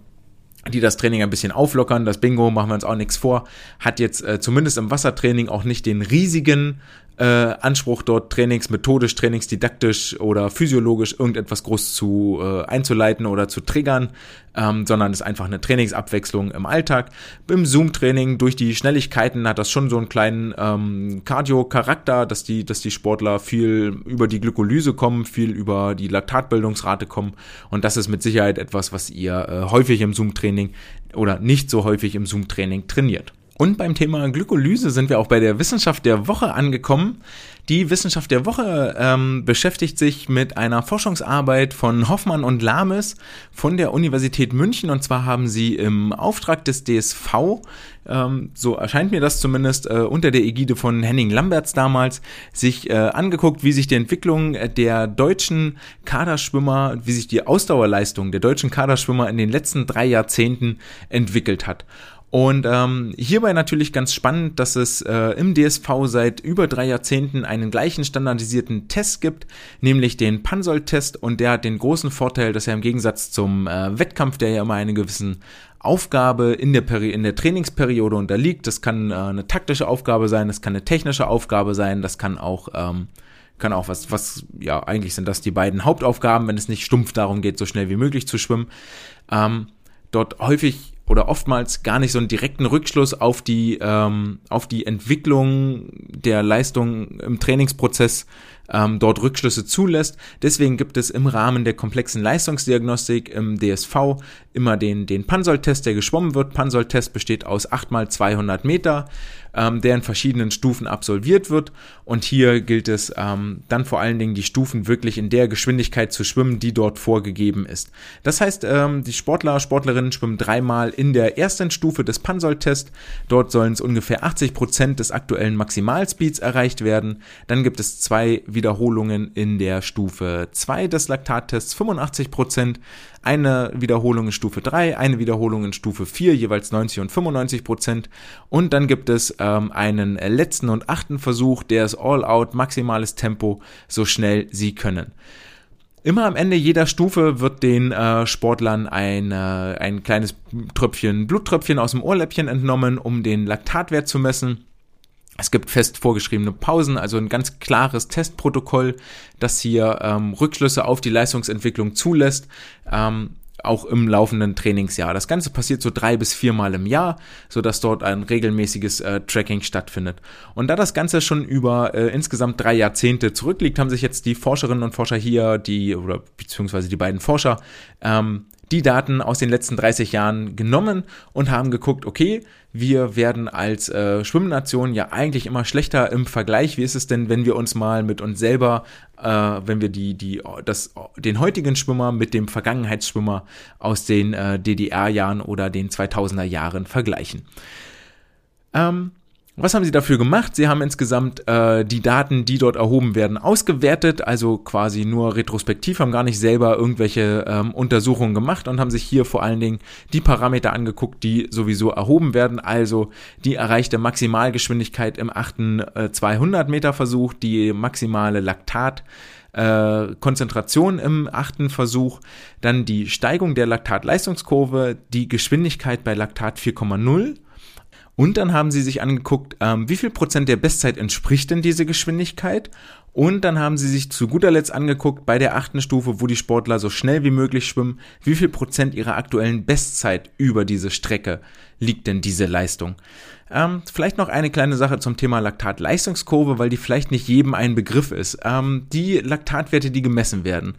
Speaker 1: die das Training ein bisschen auflockern. Das Bingo, machen wir uns auch nichts vor, hat jetzt äh, zumindest im Wassertraining auch nicht den riesigen äh, Anspruch, dort Trainings methodisch, trainingsdidaktisch oder physiologisch irgendetwas groß zu äh, einzuleiten oder zu triggern, ähm, sondern ist einfach eine Trainingsabwechslung im Alltag. Im Zoom-Training durch die Schnelligkeiten hat das schon so einen kleinen ähm, Cardio-Charakter, dass die, dass die Sportler viel über die Glykolyse kommen, viel über die Laktatbildungsrate kommen und das ist mit Sicherheit etwas, was ihr äh, häufig im Zoom-Training oder nicht so häufig im Zoom-Training trainiert. Und beim Thema Glykolyse sind wir auch bei der Wissenschaft der Woche angekommen. Die Wissenschaft der Woche ähm, beschäftigt sich mit einer Forschungsarbeit von Hoffmann und Lames von der Universität München. Und zwar haben sie im Auftrag des DSV, ähm, so erscheint mir das zumindest, äh, unter der Ägide von Henning Lamberts damals, sich äh, angeguckt, wie sich die Entwicklung der deutschen Kaderschwimmer, wie sich die Ausdauerleistung der deutschen Kaderschwimmer in den letzten drei Jahrzehnten entwickelt hat. Und ähm, hierbei natürlich ganz spannend, dass es äh, im DSV seit über drei Jahrzehnten einen gleichen standardisierten Test gibt, nämlich den Pansol-Test. Und der hat den großen Vorteil, dass er im Gegensatz zum äh, Wettkampf, der ja immer eine gewissen Aufgabe in der, Peri in der Trainingsperiode unterliegt, das kann äh, eine taktische Aufgabe sein, das kann eine technische Aufgabe sein, das kann auch ähm, kann auch was, was, ja, eigentlich sind das die beiden Hauptaufgaben, wenn es nicht stumpf darum geht, so schnell wie möglich zu schwimmen. Ähm, dort häufig oder oftmals gar nicht so einen direkten Rückschluss auf die, ähm, auf die Entwicklung der Leistung im Trainingsprozess ähm, dort Rückschlüsse zulässt. Deswegen gibt es im Rahmen der komplexen Leistungsdiagnostik im DSV immer den, den Pansol-Test, der geschwommen wird. Pansol-Test besteht aus 8 mal 200 Meter, ähm, der in verschiedenen Stufen absolviert wird. Und hier gilt es ähm, dann vor allen Dingen, die Stufen wirklich in der Geschwindigkeit zu schwimmen, die dort vorgegeben ist. Das heißt, ähm, die Sportler, Sportlerinnen schwimmen dreimal in der ersten Stufe des Pansol-Test. Dort sollen es ungefähr 80 Prozent des aktuellen Maximalspeeds erreicht werden. Dann gibt es zwei Wiederholungen in der Stufe 2 des Laktattests, 85 Prozent, eine Wiederholung in Stufe 3, eine Wiederholung in Stufe 4, jeweils 90 und 95 Prozent. Und dann gibt es ähm, einen letzten und achten Versuch, der ist All-Out, maximales Tempo, so schnell sie können. Immer am Ende jeder Stufe wird den äh, Sportlern ein, äh, ein kleines Tröpfchen, Bluttröpfchen aus dem Ohrläppchen entnommen, um den Laktatwert zu messen. Es gibt fest vorgeschriebene Pausen, also ein ganz klares Testprotokoll, das hier ähm, Rückschlüsse auf die Leistungsentwicklung zulässt. Ähm, auch im laufenden Trainingsjahr. Das Ganze passiert so drei bis viermal im Jahr, so dass dort ein regelmäßiges äh, Tracking stattfindet. Und da das Ganze schon über äh, insgesamt drei Jahrzehnte zurückliegt, haben sich jetzt die Forscherinnen und Forscher hier, die oder beziehungsweise die beiden Forscher, ähm, die Daten aus den letzten 30 Jahren genommen und haben geguckt, okay, wir werden als äh, Schwimmnation ja eigentlich immer schlechter im Vergleich. Wie ist es denn, wenn wir uns mal mit uns selber, äh, wenn wir die, die, das, den heutigen Schwimmer mit dem Vergangenheitsschwimmer aus den äh, DDR-Jahren oder den 2000er Jahren vergleichen? Ähm, was haben sie dafür gemacht? Sie haben insgesamt äh, die Daten, die dort erhoben werden, ausgewertet, also quasi nur retrospektiv, haben gar nicht selber irgendwelche ähm, Untersuchungen gemacht und haben sich hier vor allen Dingen die Parameter angeguckt, die sowieso erhoben werden, also die erreichte Maximalgeschwindigkeit im achten äh, 200 Meter Versuch, die maximale Laktat äh, Konzentration im achten Versuch, dann die Steigung der Laktatleistungskurve, die Geschwindigkeit bei Laktat 4,0 und dann haben sie sich angeguckt, ähm, wie viel Prozent der Bestzeit entspricht denn diese Geschwindigkeit. Und dann haben sie sich zu guter Letzt angeguckt, bei der achten Stufe, wo die Sportler so schnell wie möglich schwimmen, wie viel Prozent ihrer aktuellen Bestzeit über diese Strecke liegt denn diese Leistung? Ähm, vielleicht noch eine kleine Sache zum Thema Laktatleistungskurve, weil die vielleicht nicht jedem ein Begriff ist. Ähm, die Laktatwerte, die gemessen werden,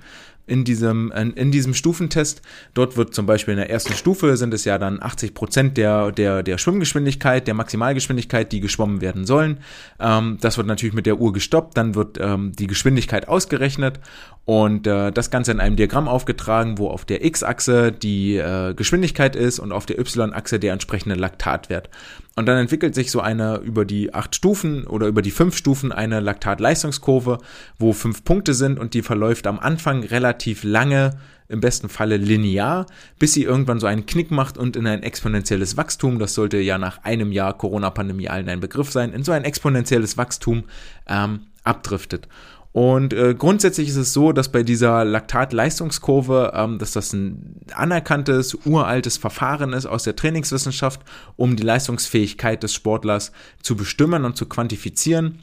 Speaker 1: in diesem, in diesem Stufentest. Dort wird zum Beispiel in der ersten Stufe sind es ja dann 80 Prozent der, der, der Schwimmgeschwindigkeit, der Maximalgeschwindigkeit, die geschwommen werden sollen. Ähm, das wird natürlich mit der Uhr gestoppt, dann wird ähm, die Geschwindigkeit ausgerechnet und äh, das Ganze in einem Diagramm aufgetragen, wo auf der X-Achse die äh, Geschwindigkeit ist und auf der Y-Achse der entsprechende Laktatwert. Und dann entwickelt sich so eine über die acht Stufen oder über die fünf Stufen eine Laktatleistungskurve, wo fünf Punkte sind und die verläuft am Anfang relativ lange, im besten Falle linear, bis sie irgendwann so einen Knick macht und in ein exponentielles Wachstum, das sollte ja nach einem Jahr Corona-Pandemie allen ein Begriff sein, in so ein exponentielles Wachstum ähm, abdriftet. Und äh, grundsätzlich ist es so, dass bei dieser Laktatleistungskurve, ähm, dass das ein anerkanntes, uraltes Verfahren ist aus der Trainingswissenschaft, um die Leistungsfähigkeit des Sportlers zu bestimmen und zu quantifizieren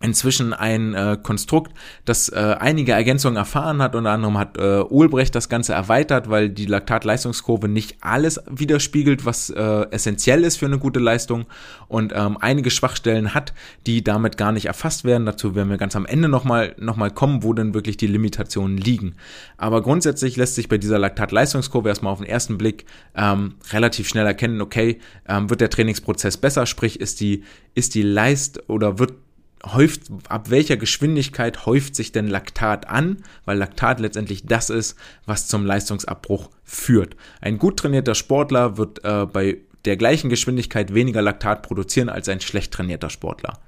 Speaker 1: inzwischen ein äh, Konstrukt, das äh, einige Ergänzungen erfahren hat. Unter anderem hat äh, Ulbrecht das Ganze erweitert, weil die Laktatleistungskurve nicht alles widerspiegelt, was äh, essentiell ist für eine gute Leistung und ähm, einige Schwachstellen hat, die damit gar nicht erfasst werden. Dazu werden wir ganz am Ende nochmal noch mal kommen, wo denn wirklich die Limitationen liegen. Aber grundsätzlich lässt sich bei dieser Laktatleistungskurve erstmal auf den ersten Blick ähm, relativ schnell erkennen, okay, ähm, wird der Trainingsprozess besser, sprich ist die, ist die Leist oder wird häuft, ab welcher Geschwindigkeit häuft sich denn Laktat an, weil Laktat letztendlich das ist, was zum Leistungsabbruch führt. Ein gut trainierter Sportler wird äh, bei der gleichen Geschwindigkeit weniger Laktat produzieren als ein schlecht trainierter Sportler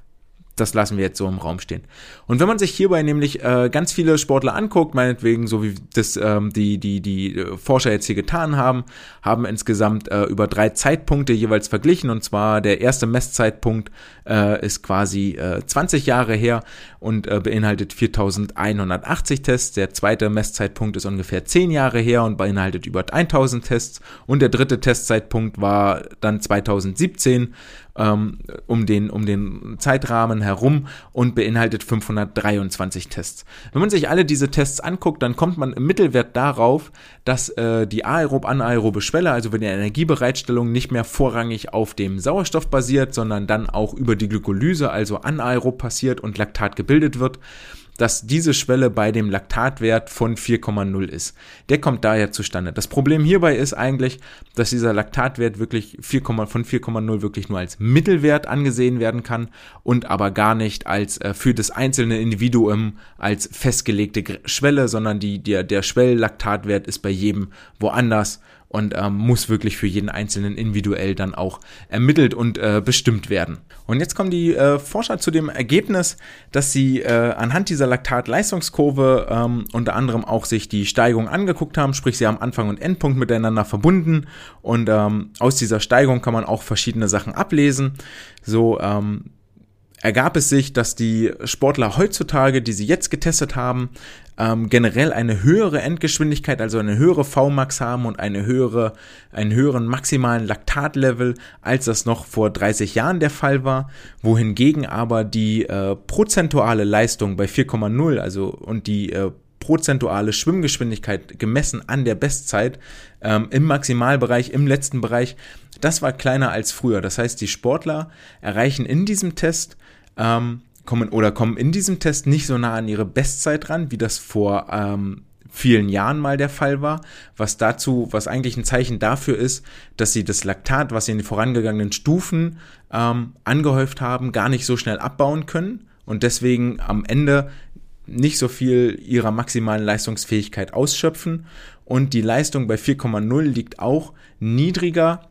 Speaker 1: das lassen wir jetzt so im Raum stehen. Und wenn man sich hierbei nämlich äh, ganz viele Sportler anguckt, meinetwegen so wie das ähm, die die die äh, Forscher jetzt hier getan haben, haben insgesamt äh, über drei Zeitpunkte jeweils verglichen. Und zwar der erste Messzeitpunkt äh, ist quasi äh, 20 Jahre her und äh, beinhaltet 4180 Tests, der zweite Messzeitpunkt ist ungefähr 10 Jahre her und beinhaltet über 1000 Tests. Und der dritte Testzeitpunkt war dann 2017 ähm, um, den, um den Zeitrahmen herum und beinhaltet 523 Tests. Wenn man sich alle diese Tests anguckt, dann kommt man im Mittelwert darauf, dass äh, die aerob-anaerobe Schwelle, also wenn die Energiebereitstellung nicht mehr vorrangig auf dem Sauerstoff basiert, sondern dann auch über die Glykolyse, also anaerob passiert und Laktat gebildet wird, dass diese Schwelle bei dem Laktatwert von 4,0 ist. Der kommt daher zustande. Das Problem hierbei ist eigentlich, dass dieser Laktatwert wirklich 4, von 4,0 wirklich nur als Mittelwert angesehen werden kann und aber gar nicht als äh, für das einzelne Individuum als festgelegte Schwelle, sondern die, der, der Schwelllaktatwert ist bei jedem woanders und ähm, muss wirklich für jeden Einzelnen individuell dann auch ermittelt und äh, bestimmt werden. Und jetzt kommen die äh, Forscher zu dem Ergebnis, dass sie äh, anhand dieser Laktat-Leistungskurve ähm, unter anderem auch sich die Steigung angeguckt haben, sprich sie haben Anfang und Endpunkt miteinander verbunden und ähm, aus dieser Steigung kann man auch verschiedene Sachen ablesen. So ähm, ergab es sich, dass die Sportler heutzutage, die sie jetzt getestet haben, ähm, generell eine höhere Endgeschwindigkeit, also eine höhere Vmax haben und eine höhere, einen höheren maximalen Laktatlevel, als das noch vor 30 Jahren der Fall war, wohingegen aber die äh, prozentuale Leistung bei 4,0, also und die äh, prozentuale Schwimmgeschwindigkeit gemessen an der Bestzeit ähm, im Maximalbereich, im letzten Bereich, das war kleiner als früher. Das heißt, die Sportler erreichen in diesem Test ähm, kommen oder kommen in diesem Test nicht so nah an ihre Bestzeit ran, wie das vor ähm, vielen Jahren mal der Fall war, was dazu, was eigentlich ein Zeichen dafür ist, dass sie das Laktat, was sie in den vorangegangenen Stufen ähm, angehäuft haben, gar nicht so schnell abbauen können und deswegen am Ende nicht so viel ihrer maximalen Leistungsfähigkeit ausschöpfen. Und die Leistung bei 4,0 liegt auch niedriger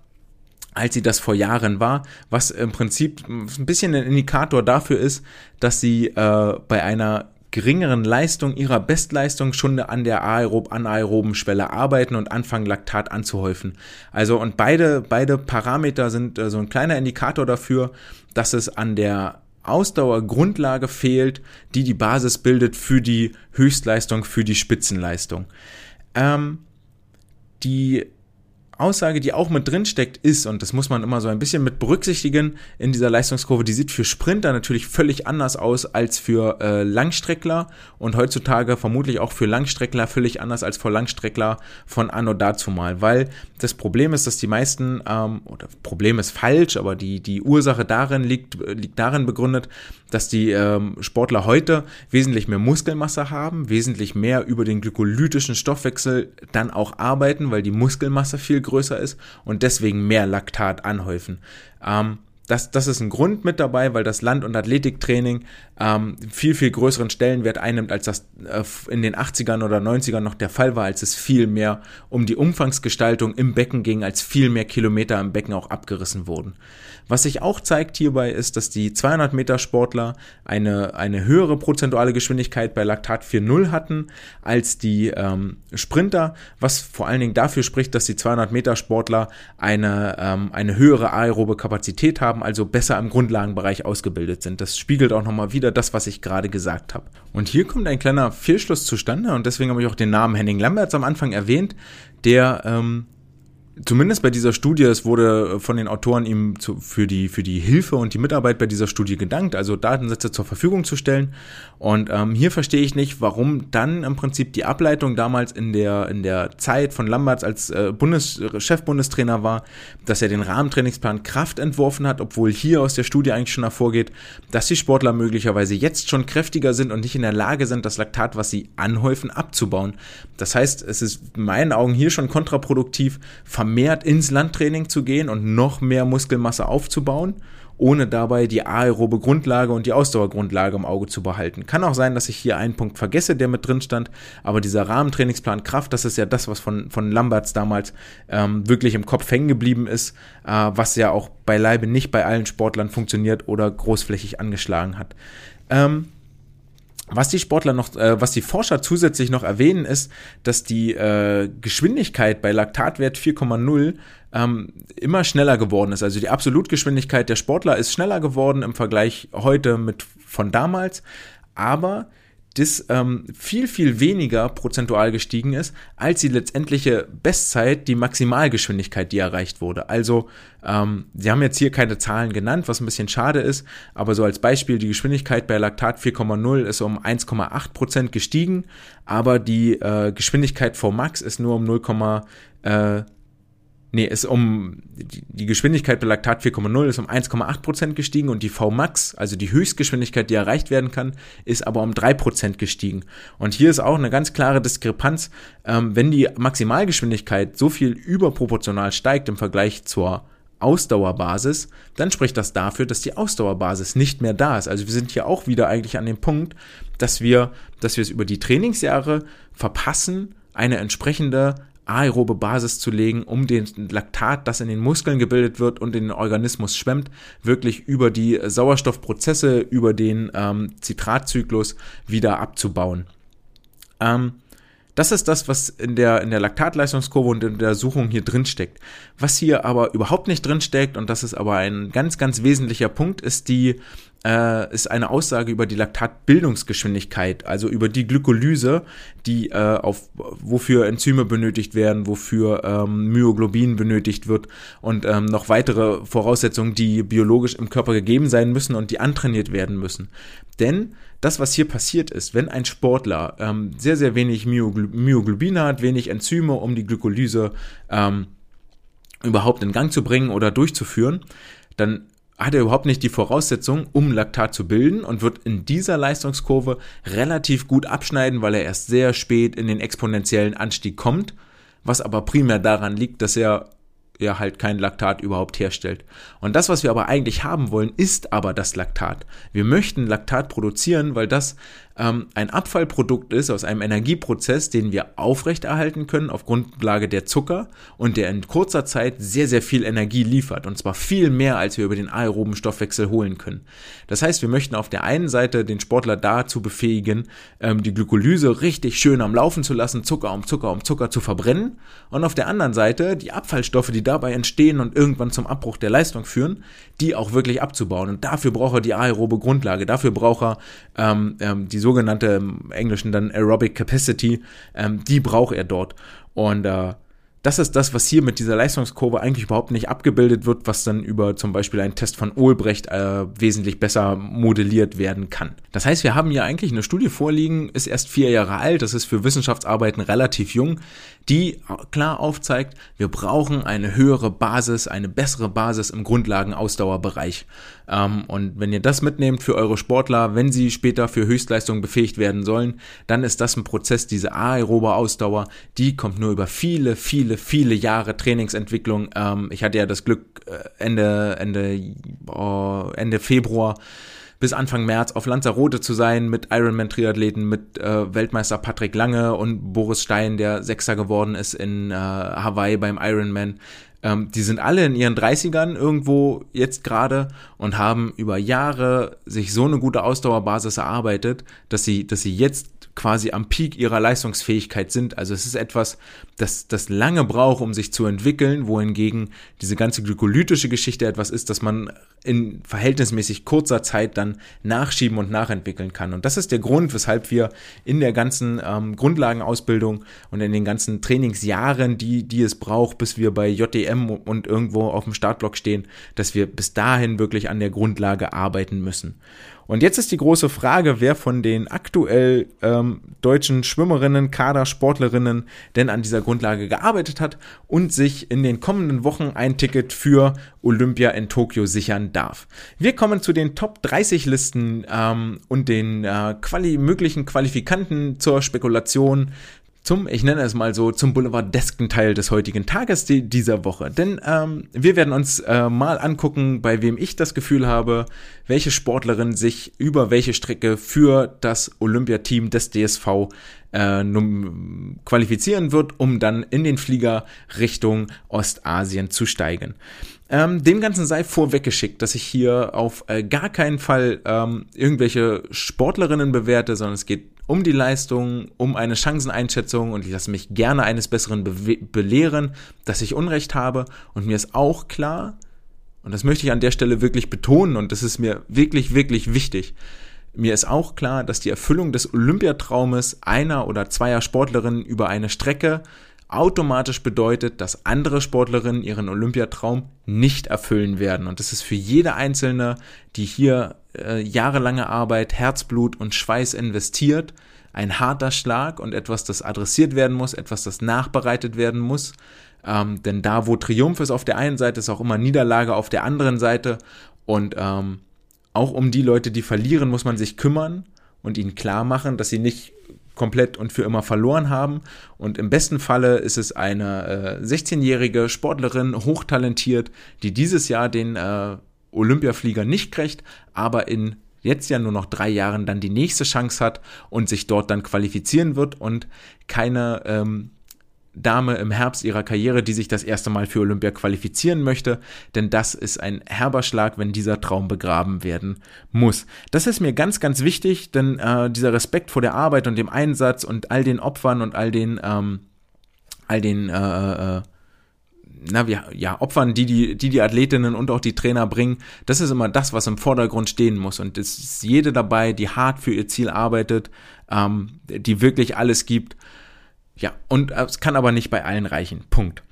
Speaker 1: als sie das vor Jahren war, was im Prinzip ein bisschen ein Indikator dafür ist, dass sie äh, bei einer geringeren Leistung ihrer Bestleistung schon an der aerob anaeroben Schwelle arbeiten und anfangen Laktat anzuhäufen. Also und beide beide Parameter sind äh, so ein kleiner Indikator dafür, dass es an der Ausdauergrundlage fehlt, die die Basis bildet für die Höchstleistung, für die Spitzenleistung. Ähm, die Aussage, die auch mit drin steckt, ist, und das muss man immer so ein bisschen mit berücksichtigen in dieser Leistungskurve, die sieht für Sprinter natürlich völlig anders aus als für äh, Langstreckler und heutzutage vermutlich auch für Langstreckler völlig anders als für Langstreckler von anno dazu mal, weil das Problem ist, dass die meisten, ähm, oder Problem ist falsch, aber die, die Ursache darin liegt, liegt darin begründet, dass die ähm, Sportler heute wesentlich mehr Muskelmasse haben, wesentlich mehr über den glykolytischen Stoffwechsel dann auch arbeiten, weil die Muskelmasse viel größer ist und deswegen mehr Laktat anhäufen. Ähm, das, das ist ein Grund mit dabei, weil das Land- und Athletiktraining ähm, viel, viel größeren Stellenwert einnimmt, als das äh, in den 80ern oder 90ern noch der Fall war, als es viel mehr um die Umfangsgestaltung im Becken ging, als viel mehr Kilometer im Becken auch abgerissen wurden. Was sich auch zeigt hierbei ist, dass die 200 Meter Sportler eine, eine höhere prozentuale Geschwindigkeit bei Laktat 4.0 hatten als die ähm, Sprinter, was vor allen Dingen dafür spricht, dass die 200 Meter Sportler eine, ähm, eine höhere aerobe Kapazität haben, also besser im Grundlagenbereich ausgebildet sind. Das spiegelt auch nochmal wieder das, was ich gerade gesagt habe. Und hier kommt ein kleiner Fehlschluss zustande und deswegen habe ich auch den Namen Henning Lamberts am Anfang erwähnt, der ähm, zumindest bei dieser Studie, es wurde von den Autoren ihm zu, für, die, für die Hilfe und die Mitarbeit bei dieser Studie gedankt, also Datensätze zur Verfügung zu stellen. Und ähm, hier verstehe ich nicht, warum dann im Prinzip die Ableitung damals in der, in der Zeit von Lamberts als äh, Bundes, Chefbundestrainer war, dass er den Rahmentrainingsplan Kraft entworfen hat, obwohl hier aus der Studie eigentlich schon hervorgeht, dass die Sportler möglicherweise jetzt schon kräftiger sind und nicht in der Lage sind, das Laktat, was sie anhäufen, abzubauen. Das heißt, es ist in meinen Augen hier schon kontraproduktiv, vermehrt ins Landtraining zu gehen und noch mehr Muskelmasse aufzubauen, ohne dabei die aerobe Grundlage und die Ausdauergrundlage im Auge zu behalten. Kann auch sein, dass ich hier einen Punkt vergesse, der mit drin stand, aber dieser Rahmentrainingsplan Kraft, das ist ja das, was von, von Lamberts damals ähm, wirklich im Kopf hängen geblieben ist, äh, was ja auch beileibe nicht bei allen Sportlern funktioniert oder großflächig angeschlagen hat. Ähm, was die Sportler noch, äh, was die Forscher zusätzlich noch erwähnen, ist, dass die äh, Geschwindigkeit bei Laktatwert 4,0 ähm, immer schneller geworden ist. Also die Absolutgeschwindigkeit der Sportler ist schneller geworden im Vergleich heute mit von damals, aber das ähm, viel, viel weniger prozentual gestiegen ist, als die letztendliche Bestzeit, die Maximalgeschwindigkeit, die erreicht wurde. Also, ähm, sie haben jetzt hier keine Zahlen genannt, was ein bisschen schade ist, aber so als Beispiel, die Geschwindigkeit bei Laktat 4,0 ist um 1,8 Prozent gestiegen, aber die äh, Geschwindigkeit vor Max ist nur um 0, äh, nee, ist um, die, Geschwindigkeit bei Laktat 4,0 ist um 1,8% gestiegen und die Vmax, also die Höchstgeschwindigkeit, die erreicht werden kann, ist aber um 3% gestiegen. Und hier ist auch eine ganz klare Diskrepanz, ähm, wenn die Maximalgeschwindigkeit so viel überproportional steigt im Vergleich zur Ausdauerbasis, dann spricht das dafür, dass die Ausdauerbasis nicht mehr da ist. Also wir sind hier auch wieder eigentlich an dem Punkt, dass wir, dass wir es über die Trainingsjahre verpassen, eine entsprechende aerobe Basis zu legen, um den Laktat, das in den Muskeln gebildet wird und in den Organismus schwemmt, wirklich über die Sauerstoffprozesse, über den ähm, Zitratzyklus wieder abzubauen. Ähm, das ist das, was in der, in der Laktatleistungskurve und in der Suchung hier drin steckt. Was hier aber überhaupt nicht drin steckt, und das ist aber ein ganz, ganz wesentlicher Punkt, ist die äh, ist eine Aussage über die Laktatbildungsgeschwindigkeit, also über die Glykolyse, die äh, auf wofür Enzyme benötigt werden, wofür ähm, Myoglobin benötigt wird und ähm, noch weitere Voraussetzungen, die biologisch im Körper gegeben sein müssen und die antrainiert werden müssen. Denn das, was hier passiert ist, wenn ein Sportler ähm, sehr, sehr wenig Myoglobin hat, wenig Enzyme, um die Glykolyse ähm, überhaupt in Gang zu bringen oder durchzuführen, dann hat er überhaupt nicht die Voraussetzung, um Laktat zu bilden und wird in dieser Leistungskurve relativ gut abschneiden, weil er erst sehr spät in den exponentiellen Anstieg kommt, was aber primär daran liegt, dass er ja halt kein Laktat überhaupt herstellt. Und das, was wir aber eigentlich haben wollen, ist aber das Laktat. Wir möchten Laktat produzieren, weil das ähm, ein Abfallprodukt ist aus einem Energieprozess, den wir aufrechterhalten können auf Grundlage der Zucker und der in kurzer Zeit sehr, sehr viel Energie liefert. Und zwar viel mehr, als wir über den aeroben Stoffwechsel holen können. Das heißt, wir möchten auf der einen Seite den Sportler dazu befähigen, ähm, die Glykolyse richtig schön am Laufen zu lassen, Zucker um Zucker um Zucker zu verbrennen. Und auf der anderen Seite die Abfallstoffe, die dabei entstehen und irgendwann zum Abbruch der Leistung führen, die auch wirklich abzubauen. Und dafür braucht er die aerobe Grundlage, dafür braucht er ähm, ähm, die sogenannte im Englischen dann Aerobic Capacity, ähm, die braucht er dort. Und äh, das ist das, was hier mit dieser Leistungskurve eigentlich überhaupt nicht abgebildet wird, was dann über zum Beispiel einen Test von Olbrecht äh, wesentlich besser modelliert werden kann. Das heißt, wir haben hier eigentlich eine Studie vorliegen, ist erst vier Jahre alt, das ist für Wissenschaftsarbeiten relativ jung, die klar aufzeigt, wir brauchen eine höhere Basis, eine bessere Basis im Grundlagenausdauerbereich. Ähm, und wenn ihr das mitnehmt für eure Sportler, wenn sie später für Höchstleistung befähigt werden sollen, dann ist das ein Prozess, diese aerobe Ausdauer, die kommt nur über viele, viele, viele Jahre Trainingsentwicklung. Ähm, ich hatte ja das Glück, äh, Ende, Ende, oh, Ende Februar bis Anfang März auf Lanzarote zu sein mit Ironman-Triathleten, mit äh, Weltmeister Patrick Lange und Boris Stein, der Sechster geworden ist in äh, Hawaii beim Ironman. Ähm, die sind alle in ihren 30ern irgendwo jetzt gerade und haben über Jahre sich so eine gute Ausdauerbasis erarbeitet, dass sie, dass sie jetzt quasi am Peak ihrer Leistungsfähigkeit sind. Also es ist etwas, das, das lange braucht, um sich zu entwickeln, wohingegen diese ganze glykolytische Geschichte etwas ist, das man in verhältnismäßig kurzer Zeit dann nachschieben und nachentwickeln kann. Und das ist der Grund, weshalb wir in der ganzen ähm, Grundlagenausbildung und in den ganzen Trainingsjahren, die, die es braucht, bis wir bei JDM und irgendwo auf dem Startblock stehen, dass wir bis dahin wirklich an der Grundlage arbeiten müssen. Und jetzt ist die große Frage, wer von den aktuell ähm, deutschen Schwimmerinnen, Kadersportlerinnen denn an dieser Grundlage gearbeitet hat und sich in den kommenden Wochen ein Ticket für Olympia in Tokio sichern darf. Wir kommen zu den Top 30 Listen ähm, und den äh, quali möglichen Qualifikanten zur Spekulation zum, ich nenne es mal so, zum boulevardesken Teil des heutigen Tages die, dieser Woche. Denn ähm, wir werden uns äh, mal angucken, bei wem ich das Gefühl habe, welche Sportlerin sich über welche Strecke für das Olympiateam des DSV äh, qualifizieren wird, um dann in den Flieger Richtung Ostasien zu steigen. Ähm, dem Ganzen sei vorweggeschickt, dass ich hier auf äh, gar keinen Fall ähm, irgendwelche Sportlerinnen bewerte, sondern es geht um die Leistung, um eine Chanceneinschätzung und ich lasse mich gerne eines Besseren be belehren, dass ich Unrecht habe und mir ist auch klar, und das möchte ich an der Stelle wirklich betonen und das ist mir wirklich, wirklich wichtig, mir ist auch klar, dass die Erfüllung des Olympiatraumes einer oder zweier Sportlerinnen über eine Strecke automatisch bedeutet, dass andere Sportlerinnen ihren Olympiatraum nicht erfüllen werden. Und das ist für jede einzelne, die hier äh, jahrelange Arbeit, Herzblut und Schweiß investiert, ein harter Schlag und etwas, das adressiert werden muss, etwas, das nachbereitet werden muss. Ähm, denn da, wo Triumph ist auf der einen Seite, ist auch immer Niederlage auf der anderen Seite. Und ähm, auch um die Leute, die verlieren, muss man sich kümmern und ihnen klar machen, dass sie nicht komplett und für immer verloren haben. Und im besten Falle ist es eine äh, 16-jährige Sportlerin, hochtalentiert, die dieses Jahr den äh, Olympiaflieger nicht kriegt, aber in jetzt ja nur noch drei Jahren dann die nächste Chance hat und sich dort dann qualifizieren wird und keine ähm, Dame im Herbst ihrer Karriere, die sich das erste Mal für Olympia qualifizieren möchte, denn das ist ein herber Schlag, wenn dieser Traum begraben werden muss. Das ist mir ganz, ganz wichtig, denn äh, dieser Respekt vor der Arbeit und dem Einsatz und all den Opfern und all den, ähm, all den, äh, äh, na, wie, ja, Opfern, die die, die die Athletinnen und auch die Trainer bringen, das ist immer das, was im Vordergrund stehen muss. Und es ist jede dabei, die hart für ihr Ziel arbeitet, ähm, die wirklich alles gibt. Ja, und es kann aber nicht bei allen reichen. Punkt.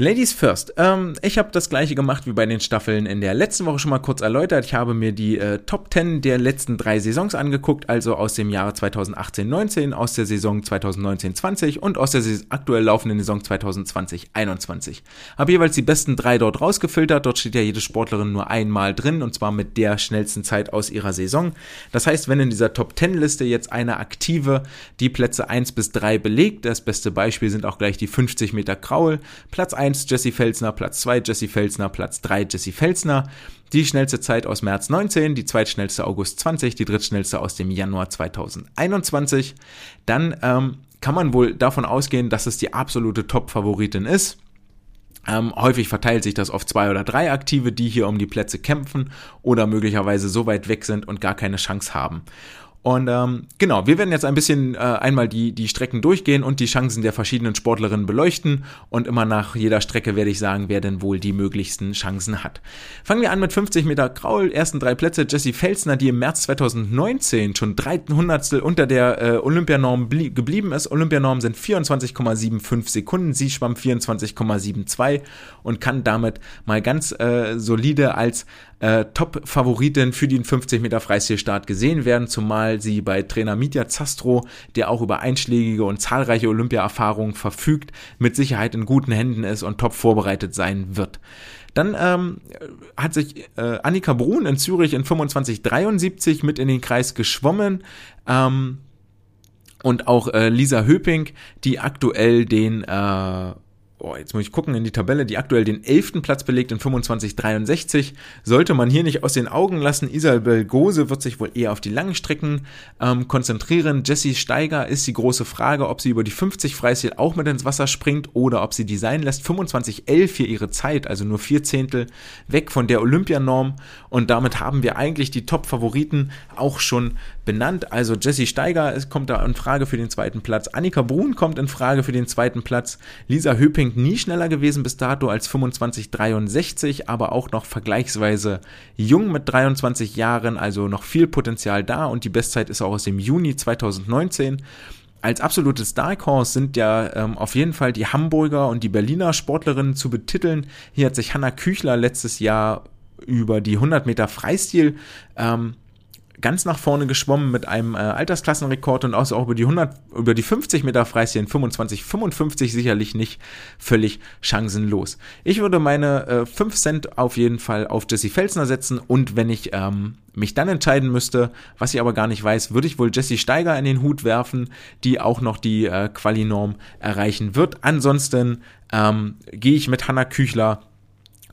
Speaker 1: Ladies first. Ähm, ich habe das gleiche gemacht wie bei den Staffeln in der letzten Woche schon mal kurz erläutert. Ich habe mir die äh, Top 10 der letzten drei Saisons angeguckt, also aus dem Jahre 2018-19, aus der Saison 2019-20 und aus der aktuell laufenden Saison 2020-21. Habe jeweils die besten drei dort rausgefiltert. Dort steht ja jede Sportlerin nur einmal drin und zwar mit der schnellsten Zeit aus ihrer Saison. Das heißt, wenn in dieser Top 10 Liste jetzt eine aktive die Plätze 1 bis 3 belegt, das beste Beispiel sind auch gleich die 50 Meter Kraul, Platz 1 1 Jesse Felsner, Platz 2 Jesse Felsner, Platz 3 Jesse Felsner. Die schnellste Zeit aus März 19, die zweitschnellste August 20, die drittschnellste aus dem Januar 2021. Dann ähm, kann man wohl davon ausgehen, dass es die absolute Top-Favoritin ist. Ähm, häufig verteilt sich das auf zwei oder drei Aktive, die hier um die Plätze kämpfen oder möglicherweise so weit weg sind und gar keine Chance haben. Und ähm, genau, wir werden jetzt ein bisschen äh, einmal die, die Strecken durchgehen und die Chancen der verschiedenen Sportlerinnen beleuchten. Und immer nach jeder Strecke werde ich sagen, wer denn wohl die möglichsten Chancen hat. Fangen wir an mit 50 Meter Kraul, ersten drei Plätze. Jessie Felsner, die im März 2019 schon 300 unter der äh, Olympianorm geblieben ist. Olympianorm sind 24,75 Sekunden. Sie schwamm 24,72 und kann damit mal ganz äh, solide als äh, Top-Favoritin für den 50 Meter Freistilstart gesehen werden, zumal sie bei Trainer Mitya Zastro, der auch über einschlägige und zahlreiche Olympia-Erfahrungen verfügt, mit Sicherheit in guten Händen ist und top vorbereitet sein wird. Dann ähm, hat sich äh, Annika Brun in Zürich in 2573 mit in den Kreis geschwommen. Ähm, und auch äh, Lisa Höping, die aktuell den äh, oh, jetzt muss ich gucken in die Tabelle, die aktuell den elften Platz belegt in 25,63. Sollte man hier nicht aus den Augen lassen. Isabel Gose wird sich wohl eher auf die langen Strecken ähm, konzentrieren. Jessie Steiger ist die große Frage, ob sie über die 50 Freistil auch mit ins Wasser springt oder ob sie die sein lässt. 25,11 hier ihre Zeit, also nur vier Zehntel weg von der Olympianorm. Und damit haben wir eigentlich die Top-Favoriten auch schon benannt. Also Jessie Steiger kommt da in Frage für den zweiten Platz. Annika Brun kommt in Frage für den zweiten Platz. Lisa Höping unbedingt nie schneller gewesen bis dato als 25,63, aber auch noch vergleichsweise jung mit 23 Jahren, also noch viel Potenzial da und die Bestzeit ist auch aus dem Juni 2019 als absolutes Dark Horse sind ja ähm, auf jeden Fall die Hamburger und die Berliner Sportlerinnen zu betiteln. Hier hat sich Hanna Küchler letztes Jahr über die 100 Meter Freistil ähm, ganz nach vorne geschwommen mit einem äh, Altersklassenrekord und auch, auch über die 100, über die 50 Meter Freistil in 25, 55 sicherlich nicht völlig chancenlos. Ich würde meine äh, 5 Cent auf jeden Fall auf Jesse Felsner setzen und wenn ich ähm, mich dann entscheiden müsste, was ich aber gar nicht weiß, würde ich wohl Jesse Steiger in den Hut werfen, die auch noch die äh, Quali-Norm erreichen wird. Ansonsten ähm, gehe ich mit Hanna Küchler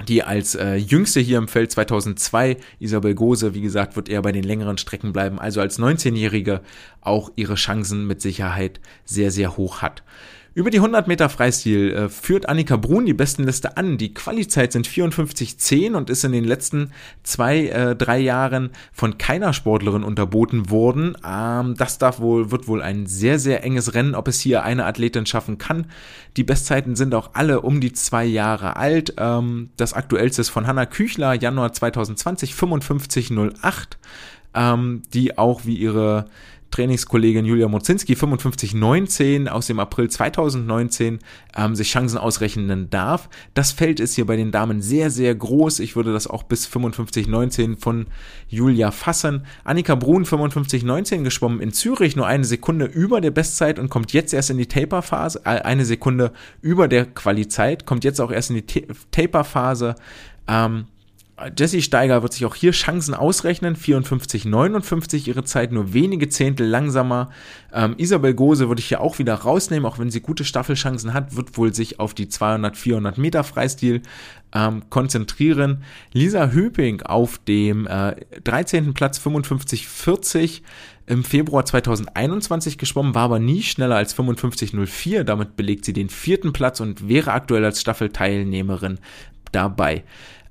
Speaker 1: die als äh, jüngste hier im Feld 2002, Isabel Gose, wie gesagt, wird eher bei den längeren Strecken bleiben, also als 19-Jährige auch ihre Chancen mit Sicherheit sehr, sehr hoch hat. Über die 100 Meter Freistil äh, führt Annika Brun die Bestenliste an. Die Qualizeit sind 54,10 und ist in den letzten zwei, äh, drei Jahren von keiner Sportlerin unterboten worden. Ähm, das darf wohl, wird wohl ein sehr, sehr enges Rennen, ob es hier eine Athletin schaffen kann. Die Bestzeiten sind auch alle um die zwei Jahre alt. Ähm, das aktuellste ist von Hanna Küchler, Januar 2020, 55,08, ähm, die auch wie ihre Trainingskollegin Julia Mozinski 5519 aus dem April 2019 ähm, sich Chancen ausrechnen darf. Das Feld ist hier bei den Damen sehr, sehr groß. Ich würde das auch bis 5519 von Julia fassen. Annika Brun 5519 geschwommen in Zürich, nur eine Sekunde über der Bestzeit und kommt jetzt erst in die Taper-Phase. Äh, eine Sekunde über der Quali-Zeit, kommt jetzt auch erst in die Taper-Phase. Ähm, Jesse Steiger wird sich auch hier Chancen ausrechnen. 54, 59 ihre Zeit, nur wenige Zehntel langsamer. Ähm, Isabel Gose würde ich hier auch wieder rausnehmen, auch wenn sie gute Staffelchancen hat, wird wohl sich auf die 200, 400 Meter Freistil ähm, konzentrieren. Lisa Hüping auf dem äh, 13. Platz 55, 40 im Februar 2021 geschwommen, war aber nie schneller als 55,04. Damit belegt sie den vierten Platz und wäre aktuell als Staffelteilnehmerin dabei.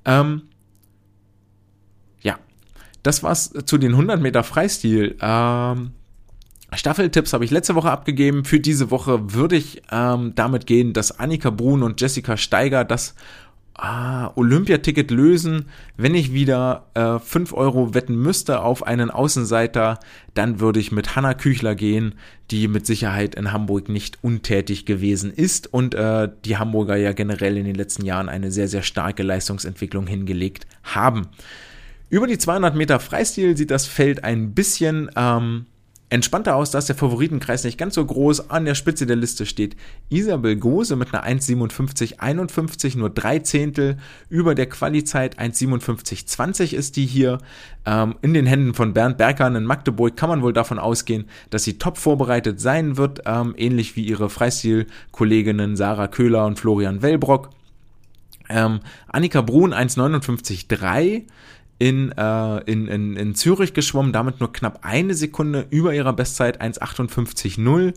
Speaker 1: Ähm, das war's zu den 100 Meter Freistil. Ähm, Staffeltipps habe ich letzte Woche abgegeben. Für diese Woche würde ich ähm, damit gehen, dass Annika Brun und Jessica Steiger das ah, Olympiaticket lösen. Wenn ich wieder äh, 5 Euro wetten müsste auf einen Außenseiter, dann würde ich mit Hanna Küchler gehen, die mit Sicherheit in Hamburg nicht untätig gewesen ist und äh, die Hamburger ja generell in den letzten Jahren eine sehr, sehr starke Leistungsentwicklung hingelegt haben. Über die 200 Meter Freistil sieht das Feld ein bisschen ähm, entspannter aus, da ist der Favoritenkreis nicht ganz so groß. An der Spitze der Liste steht Isabel Gose mit einer 1,57,51, nur drei Zehntel. Über der Qualizeit 1,57,20 ist die hier. Ähm, in den Händen von Bernd Bergern in Magdeburg kann man wohl davon ausgehen, dass sie top vorbereitet sein wird, ähm, ähnlich wie ihre Freistil-Kolleginnen Sarah Köhler und Florian Wellbrock. Ähm, Annika Brun 1,59,3 in, äh, in, in, in Zürich geschwommen, damit nur knapp eine Sekunde über ihrer Bestzeit 1,58,0.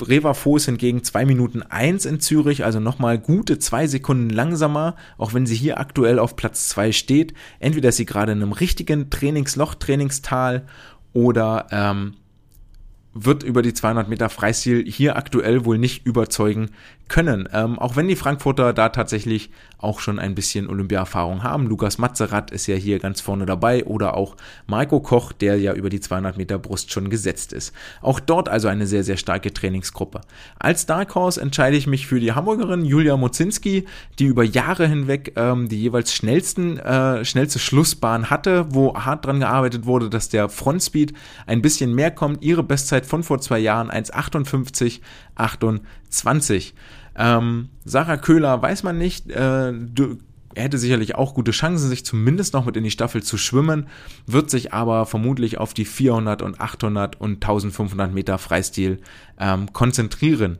Speaker 1: Reva Voß hingegen 2 Minuten 1 in Zürich, also nochmal gute zwei Sekunden langsamer, auch wenn sie hier aktuell auf Platz 2 steht. Entweder ist sie gerade in einem richtigen Trainingsloch, Trainingstal oder ähm, wird über die 200 Meter Freistil hier aktuell wohl nicht überzeugen können. Ähm, auch wenn die Frankfurter da tatsächlich auch schon ein bisschen Olympia-Erfahrung haben. Lukas Mazerat ist ja hier ganz vorne dabei oder auch Marco Koch, der ja über die 200 Meter Brust schon gesetzt ist. Auch dort also eine sehr, sehr starke Trainingsgruppe. Als Dark Horse entscheide ich mich für die Hamburgerin Julia Mozinski, die über Jahre hinweg ähm, die jeweils schnellsten, äh, schnellste Schlussbahn hatte, wo hart dran gearbeitet wurde, dass der Frontspeed ein bisschen mehr kommt. Ihre Bestzeit von vor zwei Jahren 1,58, 28. Ähm, Sarah Köhler weiß man nicht, äh, er hätte sicherlich auch gute Chancen, sich zumindest noch mit in die Staffel zu schwimmen, wird sich aber vermutlich auf die 400 und 800 und 1500 Meter Freistil ähm, konzentrieren.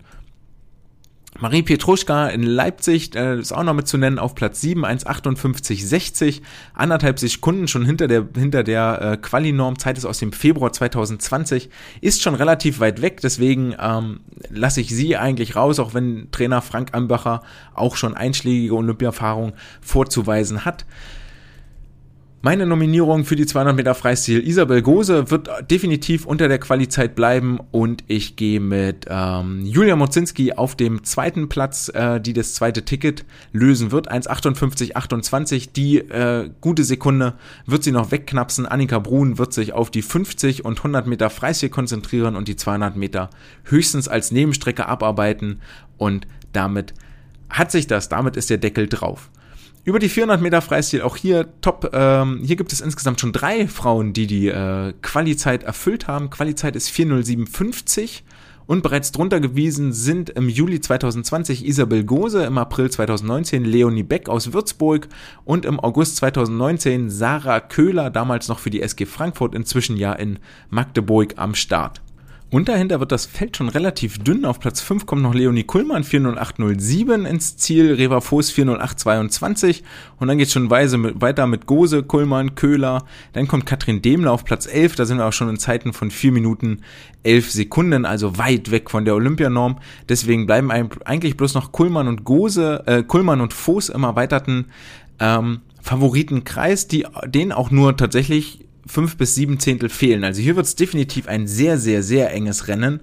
Speaker 1: Marie Pietruschka in Leipzig äh, ist auch noch mit zu nennen auf Platz 7, 1,58,60, anderthalb Sekunden schon hinter der, hinter der äh, Quali-Norm, Zeit ist aus dem Februar 2020, ist schon relativ weit weg, deswegen ähm, lasse ich sie eigentlich raus, auch wenn Trainer Frank Ambacher auch schon einschlägige Olympia-Erfahrung vorzuweisen hat. Meine Nominierung für die 200 Meter Freistil Isabel Gose wird definitiv unter der Qualizeit bleiben und ich gehe mit ähm, Julia Mozinski auf dem zweiten Platz, äh, die das zweite Ticket lösen wird. 1,58,28, die äh, gute Sekunde wird sie noch wegknapsen. Annika Brun wird sich auf die 50 und 100 Meter Freistil konzentrieren und die 200 Meter höchstens als Nebenstrecke abarbeiten und damit hat sich das, damit ist der Deckel drauf. Über die 400 Meter Freistil, auch hier top. Ähm, hier gibt es insgesamt schon drei Frauen, die die äh, Qualizeit erfüllt haben. Qualizeit ist 40750 und bereits drunter gewiesen sind im Juli 2020 Isabel Gose, im April 2019 Leonie Beck aus Würzburg und im August 2019 Sarah Köhler, damals noch für die SG Frankfurt, inzwischen ja in Magdeburg am Start. Und dahinter wird das Feld schon relativ dünn. Auf Platz 5 kommt noch Leonie Kuhlmann 40807 ins Ziel, Reva Voß 40822 und dann geht es schon weiter mit Gose, Kuhlmann, Köhler. Dann kommt Katrin Demler auf Platz 11, da sind wir auch schon in Zeiten von 4 Minuten 11 Sekunden, also weit weg von der Olympianorm. Deswegen bleiben eigentlich bloß noch Kuhlmann und Gose, äh, Kuhlmann und Voß im erweiterten ähm, Favoritenkreis, die, den auch nur tatsächlich fünf bis sieben Zehntel fehlen. Also hier wird es definitiv ein sehr, sehr, sehr enges Rennen.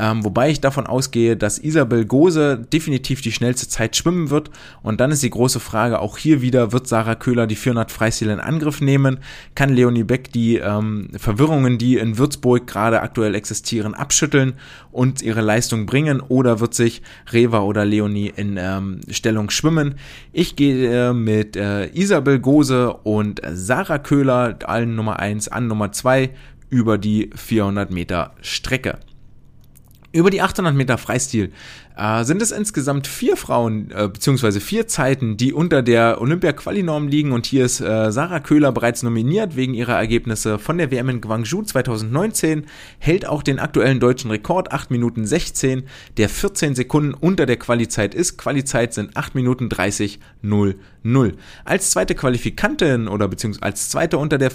Speaker 1: Ähm, wobei ich davon ausgehe, dass Isabel Gose definitiv die schnellste Zeit schwimmen wird. Und dann ist die große Frage, auch hier wieder, wird Sarah Köhler die 400 Freistil in Angriff nehmen? Kann Leonie Beck die ähm, Verwirrungen, die in Würzburg gerade aktuell existieren, abschütteln und ihre Leistung bringen? Oder wird sich Reva oder Leonie in ähm, Stellung schwimmen? Ich gehe äh, mit äh, Isabel Gose und Sarah Köhler, allen Nummer 1 an Nummer 2 über die 400 Meter Strecke. Über die 800 Meter Freistil äh, sind es insgesamt vier Frauen, äh, beziehungsweise vier Zeiten, die unter der Olympia-Quali-Norm liegen. Und hier ist äh, Sarah Köhler bereits nominiert wegen ihrer Ergebnisse von der WM in Guangzhou 2019, hält auch den aktuellen deutschen Rekord, 8 Minuten 16, der 14 Sekunden unter der Qualizeit ist. Qualizeit sind 8 Minuten 30, 0, 0. Als zweite Qualifikantin oder beziehungsweise als zweite unter der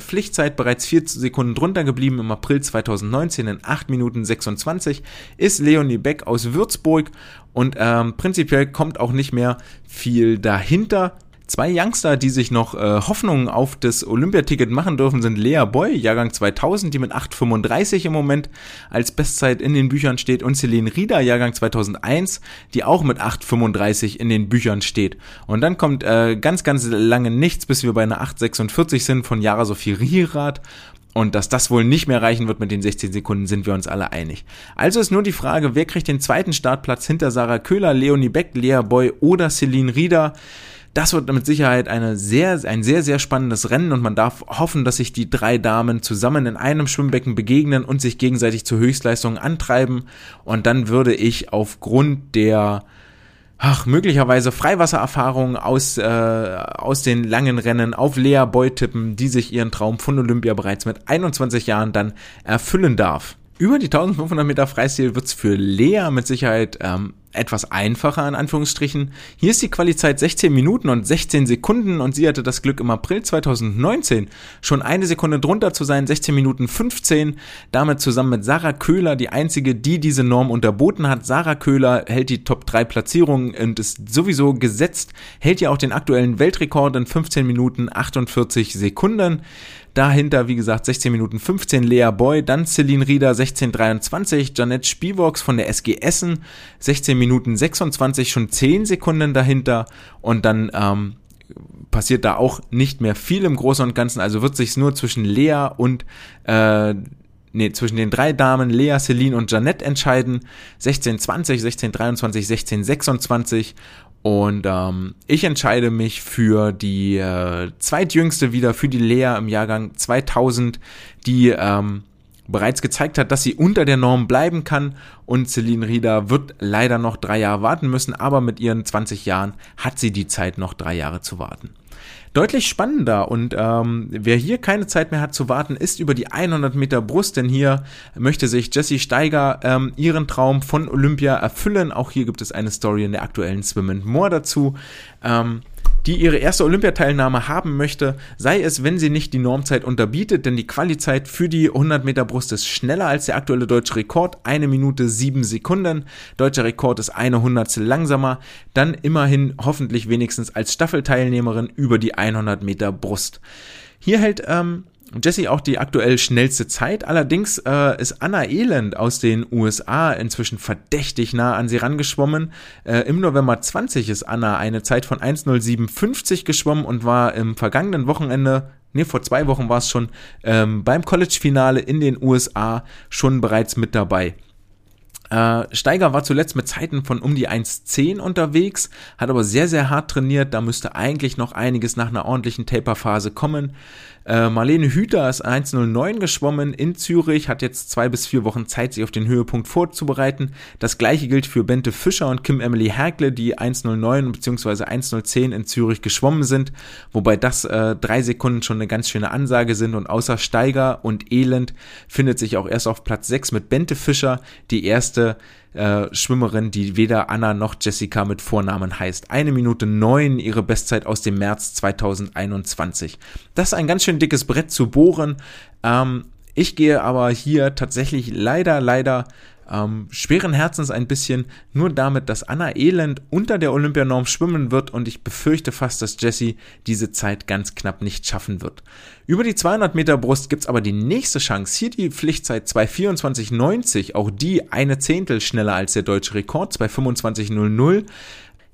Speaker 1: Pflichtzeit bereits 4 Sekunden drunter geblieben im April 2019 in 8 Minuten 26 ist Leonie Beck aus Würzburg Würzburg und ähm, prinzipiell kommt auch nicht mehr viel dahinter. Zwei Youngster, die sich noch äh, Hoffnungen auf das Olympiaticket machen dürfen, sind Lea Boy, Jahrgang 2000, die mit 8,35 im Moment als Bestzeit in den Büchern steht, und Celine Rieder, Jahrgang 2001, die auch mit 8,35 in den Büchern steht. Und dann kommt äh, ganz, ganz lange nichts, bis wir bei einer 8,46 sind von Jara Sophie Rierath und dass das wohl nicht mehr reichen wird mit den 16 Sekunden, sind wir uns alle einig. Also ist nur die Frage, wer kriegt den zweiten Startplatz hinter Sarah Köhler, Leonie Beck, Lea Boy oder Celine Rieder? Das wird mit Sicherheit eine sehr, ein sehr, sehr spannendes Rennen und man darf hoffen, dass sich die drei Damen zusammen in einem Schwimmbecken begegnen und sich gegenseitig zur Höchstleistung antreiben. Und dann würde ich aufgrund der ach, möglicherweise Freiwassererfahrungen aus, äh, aus den langen Rennen auf Lea Boy tippen, die sich ihren Traum von Olympia bereits mit 21 Jahren dann erfüllen darf. Über die 1500 Meter Freistil wird's für Lea mit Sicherheit ähm, etwas einfacher in Anführungsstrichen. Hier ist die Qualizeit 16 Minuten und 16 Sekunden und sie hatte das Glück im April 2019 schon eine Sekunde drunter zu sein, 16 Minuten 15. Damit zusammen mit Sarah Köhler die einzige, die diese Norm unterboten hat. Sarah Köhler hält die Top 3 Platzierungen und ist sowieso gesetzt, hält ja auch den aktuellen Weltrekord in 15 Minuten 48 Sekunden. Dahinter, wie gesagt, 16 Minuten 15 Lea Boy, dann Celine Rieder 16:23, Janette Spivox von der SG Essen 16 Minuten 26, schon 10 Sekunden dahinter. Und dann ähm, passiert da auch nicht mehr viel im Großen und Ganzen, also wird sich nur zwischen Lea und äh, nee, zwischen den drei Damen Lea, Celine und Janette entscheiden. 1620, 1623, 1626 und ähm, ich entscheide mich für die äh, zweitjüngste wieder, für die Lea im Jahrgang 2000, die ähm, bereits gezeigt hat, dass sie unter der Norm bleiben kann. Und Celine Rieder wird leider noch drei Jahre warten müssen, aber mit ihren 20 Jahren hat sie die Zeit noch drei Jahre zu warten deutlich spannender. Und ähm, wer hier keine Zeit mehr hat zu warten, ist über die 100 Meter Brust, denn hier möchte sich Jessie Steiger ähm, ihren Traum von Olympia erfüllen. Auch hier gibt es eine Story in der aktuellen Swim and More dazu. Ähm, die ihre erste Olympiateilnahme haben möchte, sei es, wenn sie nicht die Normzeit unterbietet, denn die Qualizeit für die 100 Meter Brust ist schneller als der aktuelle deutsche Rekord, eine Minute sieben Sekunden. Deutscher Rekord ist eine Hundertstel langsamer, dann immerhin hoffentlich wenigstens als Staffelteilnehmerin über die 100 Meter Brust. Hier hält ähm, Jesse auch die aktuell schnellste Zeit. Allerdings äh, ist Anna Elend aus den USA inzwischen verdächtig nah an sie rangeschwommen. Äh, Im November 20 ist Anna eine Zeit von 1.07.50 geschwommen und war im vergangenen Wochenende nee, vor zwei Wochen war es schon, ähm, beim College-Finale in den USA schon bereits mit dabei. Äh, Steiger war zuletzt mit Zeiten von um die 1,10 unterwegs, hat aber sehr, sehr hart trainiert. Da müsste eigentlich noch einiges nach einer ordentlichen Taper-Phase kommen. Äh, Marlene Hüter ist 1.09 geschwommen in Zürich, hat jetzt zwei bis vier Wochen Zeit, sich auf den Höhepunkt vorzubereiten. Das gleiche gilt für Bente Fischer und Kim Emily Herkle, die 1.09 bzw. 1.010 in Zürich geschwommen sind, wobei das äh, drei Sekunden schon eine ganz schöne Ansage sind und außer Steiger und Elend findet sich auch erst auf Platz 6 mit Bente Fischer die erste äh, Schwimmerin, die weder Anna noch Jessica mit Vornamen heißt. Eine Minute neun ihre Bestzeit aus dem März 2021. Das ist ein ganz schön dickes Brett zu bohren. Ähm, ich gehe aber hier tatsächlich leider, leider ähm, schweren Herzens ein bisschen nur damit, dass Anna Elend unter der Olympianorm schwimmen wird und ich befürchte fast, dass Jessie diese Zeit ganz knapp nicht schaffen wird. Über die 200 Meter Brust gibt's aber die nächste Chance. Hier die Pflichtzeit 224,90, auch die eine Zehntel schneller als der deutsche Rekord, 225,00.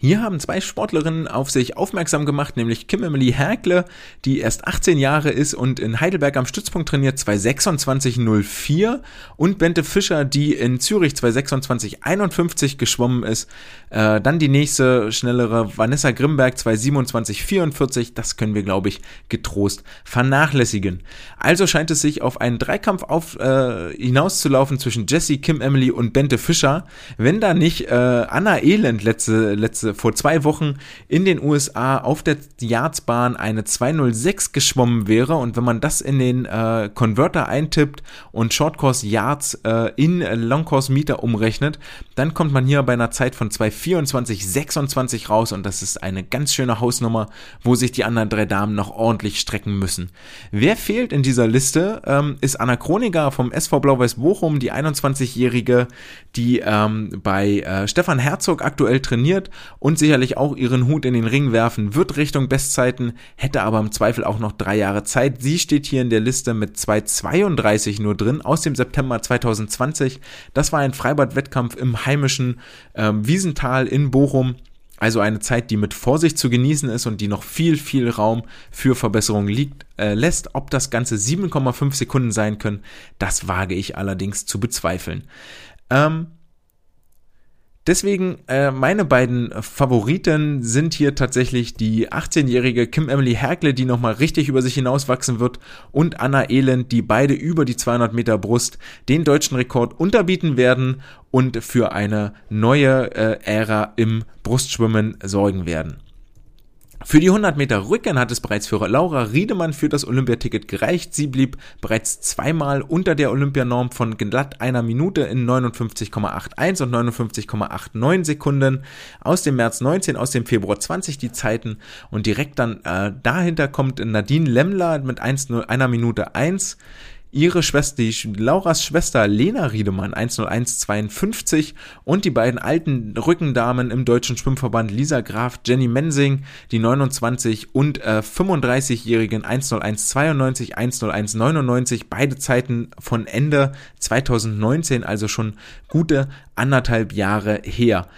Speaker 1: Hier haben zwei Sportlerinnen auf sich aufmerksam gemacht, nämlich Kim Emily Herkle, die erst 18 Jahre ist und in Heidelberg am Stützpunkt trainiert, 226.04 und Bente Fischer, die in Zürich 226.51 geschwommen ist. Äh, dann die nächste schnellere Vanessa Grimberg 227.44, das können wir glaube ich getrost vernachlässigen. Also scheint es sich auf einen Dreikampf auf, äh, hinauszulaufen zwischen Jessie, Kim Emily und Bente Fischer, wenn da nicht äh, Anna Elend letzte letzte vor zwei Wochen in den USA auf der Yardsbahn eine 206 geschwommen wäre. Und wenn man das in den äh, Converter eintippt und Shortcourse Yards äh, in Longcourse Meter umrechnet, dann kommt man hier bei einer Zeit von 224,26 raus. Und das ist eine ganz schöne Hausnummer, wo sich die anderen drei Damen noch ordentlich strecken müssen. Wer fehlt in dieser Liste, ähm, ist Anna Kroniger vom SV Blau-Weiß Bochum, die 21-Jährige, die ähm, bei äh, Stefan Herzog aktuell trainiert und sicherlich auch ihren Hut in den Ring werfen wird Richtung Bestzeiten, hätte aber im Zweifel auch noch drei Jahre Zeit. Sie steht hier in der Liste mit 2,32 nur drin aus dem September 2020. Das war ein Freibad-Wettkampf im heimischen äh, Wiesental in Bochum. Also eine Zeit, die mit Vorsicht zu genießen ist und die noch viel, viel Raum für Verbesserungen liegt, äh, lässt. Ob das Ganze 7,5 Sekunden sein können, das wage ich allerdings zu bezweifeln. Ähm, Deswegen äh, meine beiden Favoriten sind hier tatsächlich die 18-jährige Kim Emily Herkle, die nochmal richtig über sich hinauswachsen wird, und Anna Elend, die beide über die 200 Meter Brust den deutschen Rekord unterbieten werden und für eine neue äh, Ära im Brustschwimmen sorgen werden. Für die 100 Meter Rücken hat es bereits für Laura Riedemann für das Olympiaticket gereicht. Sie blieb bereits zweimal unter der Olympianorm von glatt einer Minute in 59,81 und 59,89 Sekunden. Aus dem März 19, aus dem Februar 20 die Zeiten und direkt dann äh, dahinter kommt Nadine Lemmler mit 1, einer Minute 1. ihre Schwester, die Lauras Schwester Lena Riedemann 10152 und die beiden alten Rückendamen im deutschen Schwimmverband Lisa Graf, Jenny Mensing, die 29 und äh, 35-jährigen 10192, 10199, beide Zeiten von Ende 2019, also schon gute anderthalb Jahre her.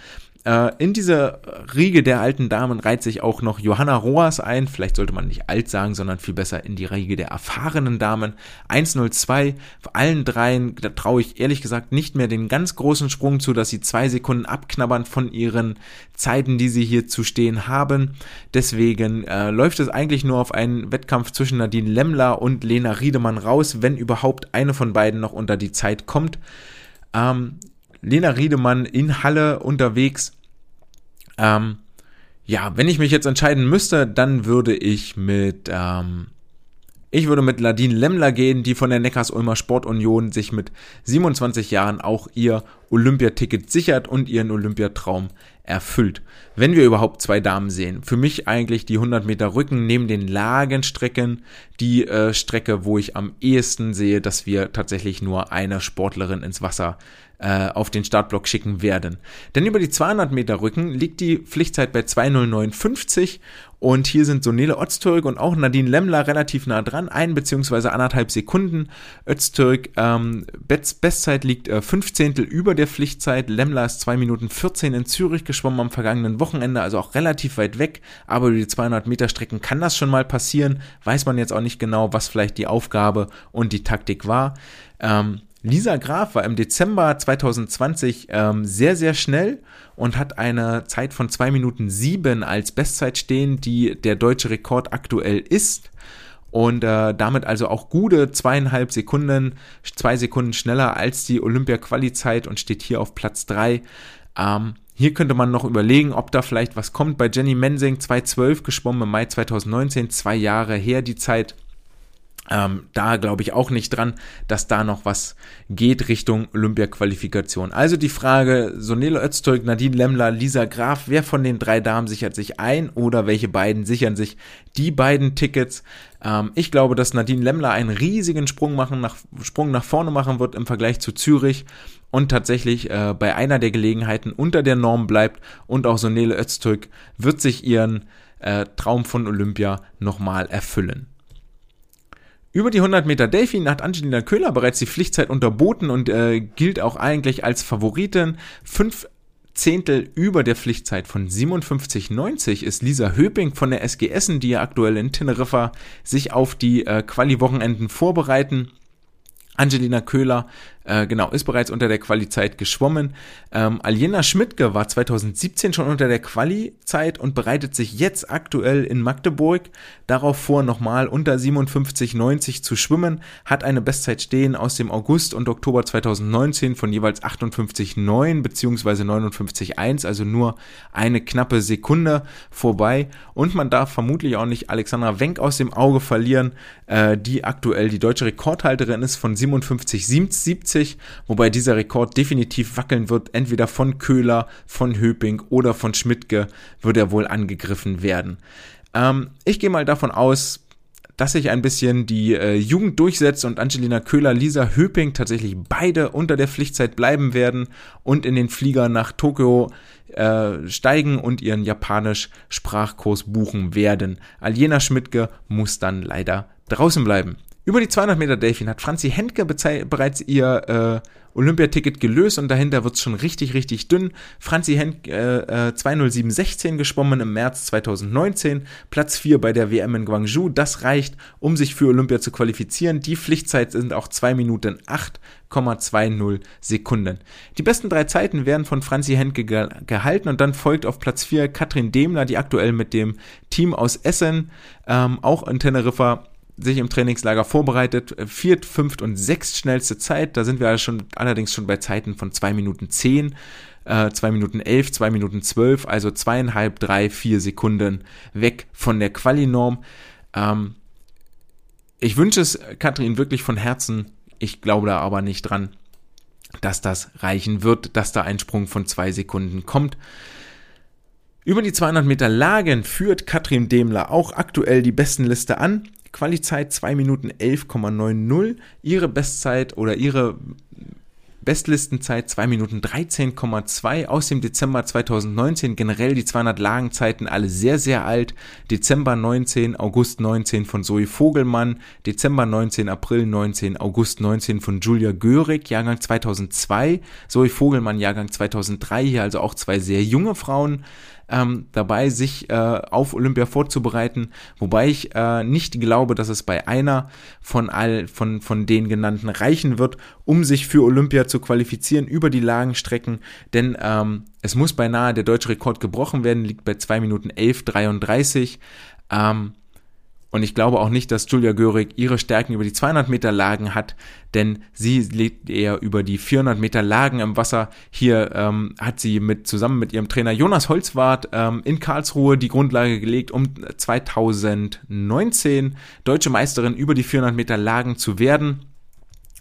Speaker 1: Äh, in diese Riege der alten Damen reiht sich auch noch Johanna Roas ein. Vielleicht sollte man nicht alt sagen, sondern viel besser in die Riege der erfahrenen Damen. 102. Vor allen dreien, traue ich ehrlich gesagt nicht mehr den ganz großen Sprung zu, dass sie zwei Sekunden abknabbern von ihren Zeiten, die sie hier zu stehen haben. Deswegen äh, läuft es eigentlich nur auf einen Wettkampf zwischen Nadine Lemmler und Lena Riedemann raus, wenn überhaupt eine von beiden noch unter die Zeit kommt. Ähm, Lena Riedemann in Halle unterwegs. Ähm, ja, wenn ich mich jetzt entscheiden müsste, dann würde ich mit, ähm, ich würde mit Ladine Lemmler gehen, die von der Neckars-Ulmer Sportunion sich mit 27 Jahren auch ihr Olympiaticket sichert und ihren Olympiatraum erfüllt. Wenn wir überhaupt zwei Damen sehen. Für mich eigentlich die 100 Meter Rücken neben den Lagenstrecken die äh, Strecke, wo ich am ehesten sehe, dass wir tatsächlich nur eine Sportlerin ins Wasser äh, auf den Startblock schicken werden. Denn über die 200 Meter Rücken liegt die Pflichtzeit bei 20950 und hier sind so Nele Öztürk und auch Nadine Lemmler relativ nah dran, ein beziehungsweise anderthalb Sekunden. Öztürk, ähm, Best Bestzeit liegt äh, fünf Zehntel über der Pflichtzeit. Lemmler ist zwei Minuten 14 in Zürich geschwommen am vergangenen Wochenende, also auch relativ weit weg. Aber über die 200 Meter Strecken kann das schon mal passieren. Weiß man jetzt auch nicht genau, was vielleicht die Aufgabe und die Taktik war. Ähm, Lisa Graf war im Dezember 2020 ähm, sehr, sehr schnell und hat eine Zeit von zwei Minuten sieben als Bestzeit stehen, die der deutsche Rekord aktuell ist. Und äh, damit also auch gute zweieinhalb Sekunden, zwei Sekunden schneller als die Olympia-Quali-Zeit und steht hier auf Platz drei. Ähm, hier könnte man noch überlegen, ob da vielleicht was kommt. Bei Jenny Mensing 2.12 geschwommen im Mai 2019, zwei Jahre her die Zeit. Ähm, da glaube ich auch nicht dran, dass da noch was geht Richtung Olympia-Qualifikation. Also die Frage, Sonele Öztürk, Nadine Lemmler, Lisa Graf, wer von den drei Damen sichert sich ein oder welche beiden sichern sich die beiden Tickets? Ähm, ich glaube, dass Nadine Lemmler einen riesigen Sprung, machen, nach, Sprung nach vorne machen wird im Vergleich zu Zürich und tatsächlich äh, bei einer der Gelegenheiten unter der Norm bleibt und auch Sonele Öztürk wird sich ihren äh, Traum von Olympia nochmal erfüllen. Über die 100 Meter Delfin hat Angelina Köhler bereits die Pflichtzeit unterboten und äh, gilt auch eigentlich als Favoritin. Fünf Zehntel über der Pflichtzeit von 57,90 ist Lisa Höping von der SG Essen, die ja aktuell in Teneriffa sich auf die äh, Quali-Wochenenden vorbereiten. Angelina Köhler, äh, genau, ist bereits unter der Quali-Zeit geschwommen. Ähm, Aljena Schmidtke war 2017 schon unter der Quali-Zeit und bereitet sich jetzt aktuell in Magdeburg darauf vor, nochmal unter 57,90 zu schwimmen, hat eine Bestzeit stehen aus dem August und Oktober 2019 von jeweils 58,9 beziehungsweise 59,1, also nur eine knappe Sekunde vorbei. Und man darf vermutlich auch nicht Alexandra Wenk aus dem Auge verlieren, äh, die aktuell die deutsche Rekordhalterin ist von 57,70, wobei dieser Rekord definitiv wackeln wird. Entweder von Köhler, von Höping oder von Schmidtke wird er wohl angegriffen werden. Ähm, ich gehe mal davon aus, dass sich ein bisschen die äh, Jugend durchsetzt und Angelina Köhler, Lisa Höping tatsächlich beide unter der Pflichtzeit bleiben werden und in den Flieger nach Tokio äh, steigen und ihren Japanisch-Sprachkurs buchen werden. Aljena Schmidtke muss dann leider draußen bleiben. Über die 200 Meter Delfin hat Franzi Hentke bereits ihr äh, Olympiaticket gelöst und dahinter wird's schon richtig, richtig dünn. Franzi Hentke äh, äh, 20716 geschwommen im März 2019, Platz 4 bei der WM in Guangzhou. Das reicht, um sich für Olympia zu qualifizieren. Die Pflichtzeit sind auch 2 Minuten 8,20 Sekunden. Die besten drei Zeiten werden von Franzi Hentke ge gehalten und dann folgt auf Platz 4 Katrin Demler, die aktuell mit dem Team aus Essen ähm, auch in Teneriffa sich im Trainingslager vorbereitet. Viert, fünft und sechst schnellste Zeit. Da sind wir schon, allerdings schon bei Zeiten von zwei Minuten zehn, äh, zwei Minuten elf, zwei Minuten zwölf, also zweieinhalb, drei, vier Sekunden weg von der Quali-Norm. Ähm, ich wünsche es Katrin wirklich von Herzen. Ich glaube da aber nicht dran, dass das reichen wird, dass da ein Sprung von zwei Sekunden kommt. Über die 200 Meter Lagen führt Katrin Demler auch aktuell die besten Liste an Qualizeit 2 Minuten 11,90. Ihre Bestzeit oder ihre Bestlistenzeit 2 Minuten 13,2 aus dem Dezember 2019. Generell die 200 Lagenzeiten alle sehr, sehr alt. Dezember 19, August 19 von Zoe Vogelmann, Dezember 19, April 19, August 19 von Julia Görig, Jahrgang 2002, Zoe Vogelmann, Jahrgang 2003, hier also auch zwei sehr junge Frauen ähm, dabei, sich äh, auf Olympia vorzubereiten, wobei ich äh, nicht glaube, dass es bei einer von all von von den genannten reichen wird, um sich für Olympia zu qualifizieren über die Lagenstrecken, denn ähm, es muss beinahe der deutsche Rekord gebrochen werden, liegt bei 2 Minuten 11,33. Ähm, und ich glaube auch nicht, dass Julia Görig ihre Stärken über die 200 Meter Lagen hat, denn sie liegt eher über die 400 Meter Lagen im Wasser. Hier ähm, hat sie mit zusammen mit ihrem Trainer Jonas Holzwart ähm, in Karlsruhe die Grundlage gelegt, um 2019 deutsche Meisterin über die 400 Meter Lagen zu werden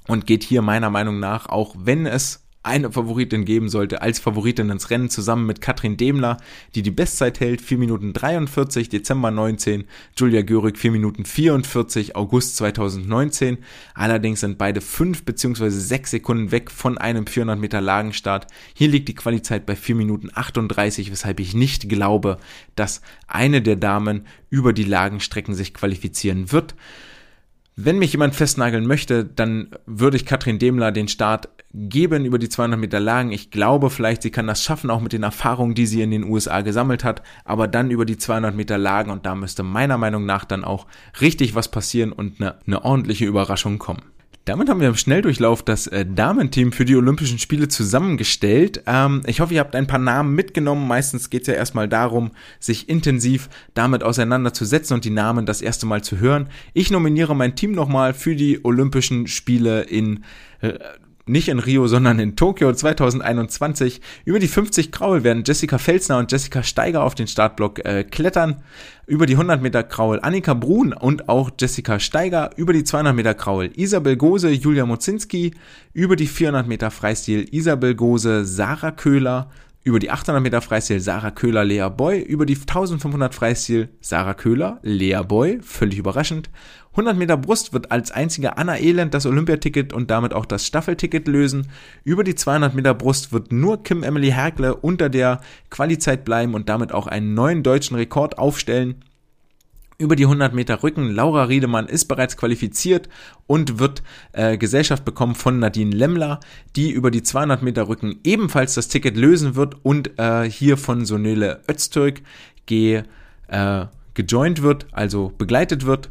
Speaker 1: und geht hier meiner Meinung nach, auch wenn es eine Favoritin geben sollte, als Favoritin ins Rennen zusammen mit Katrin Demler, die die Bestzeit hält, 4 Minuten 43, Dezember 19, Julia Görig 4 Minuten 44, August 2019. Allerdings sind beide 5 bzw. 6 Sekunden weg von einem 400 Meter Lagenstart. Hier liegt die Qualizeit bei 4 Minuten 38, weshalb ich nicht glaube, dass eine der Damen über die Lagenstrecken sich qualifizieren wird. Wenn mich jemand festnageln möchte, dann würde ich Katrin Demler den Start geben über die 200 Meter Lagen. Ich glaube vielleicht, sie kann das schaffen, auch mit den Erfahrungen, die sie in den USA gesammelt hat, aber dann über die 200 Meter Lagen und da müsste meiner Meinung nach dann auch richtig was passieren und eine, eine ordentliche Überraschung kommen. Damit haben wir im Schnelldurchlauf das äh, Damenteam für die Olympischen Spiele zusammengestellt. Ähm, ich hoffe, ihr habt ein paar Namen mitgenommen. Meistens geht es ja erstmal darum, sich intensiv damit auseinanderzusetzen und die Namen das erste Mal zu hören. Ich nominiere mein Team nochmal für die Olympischen Spiele in äh, nicht in Rio, sondern in Tokio 2021. Über die 50 Kraul werden Jessica Felsner und Jessica Steiger auf den Startblock äh, klettern. Über die 100 Meter Kraul Annika Brun und auch Jessica Steiger. Über die 200 Meter Kraul Isabel Gose, Julia Mozinski. Über die 400 Meter Freistil Isabel Gose, Sarah Köhler über die 800 Meter Freistil Sarah Köhler, Lea Boy, über die 1500 Freistil Sarah Köhler, Lea Boy, völlig überraschend. 100 Meter Brust wird als einziger Anna Elend das Olympiaticket und damit auch das Staffelticket lösen. Über die 200 Meter Brust wird nur Kim Emily Herkle unter der Qualizeit bleiben und damit auch einen neuen deutschen Rekord aufstellen über die 100 Meter Rücken. Laura Riedemann ist bereits qualifiziert und wird äh, Gesellschaft bekommen von Nadine Lemmler, die über die 200 Meter Rücken ebenfalls das Ticket lösen wird und äh, hier von Sonele Öztürk ge, äh, gejoint wird, also begleitet wird.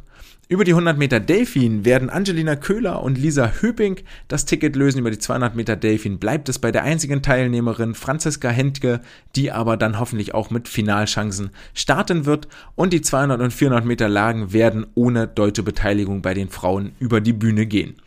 Speaker 1: Über die 100 Meter Delfin werden Angelina Köhler und Lisa Höping das Ticket lösen. Über die 200 Meter Delfin bleibt es bei der einzigen Teilnehmerin Franziska Hentke, die aber dann hoffentlich auch mit Finalchancen starten wird. Und die 200 und 400 Meter Lagen werden ohne deutsche Beteiligung bei den Frauen über die Bühne gehen.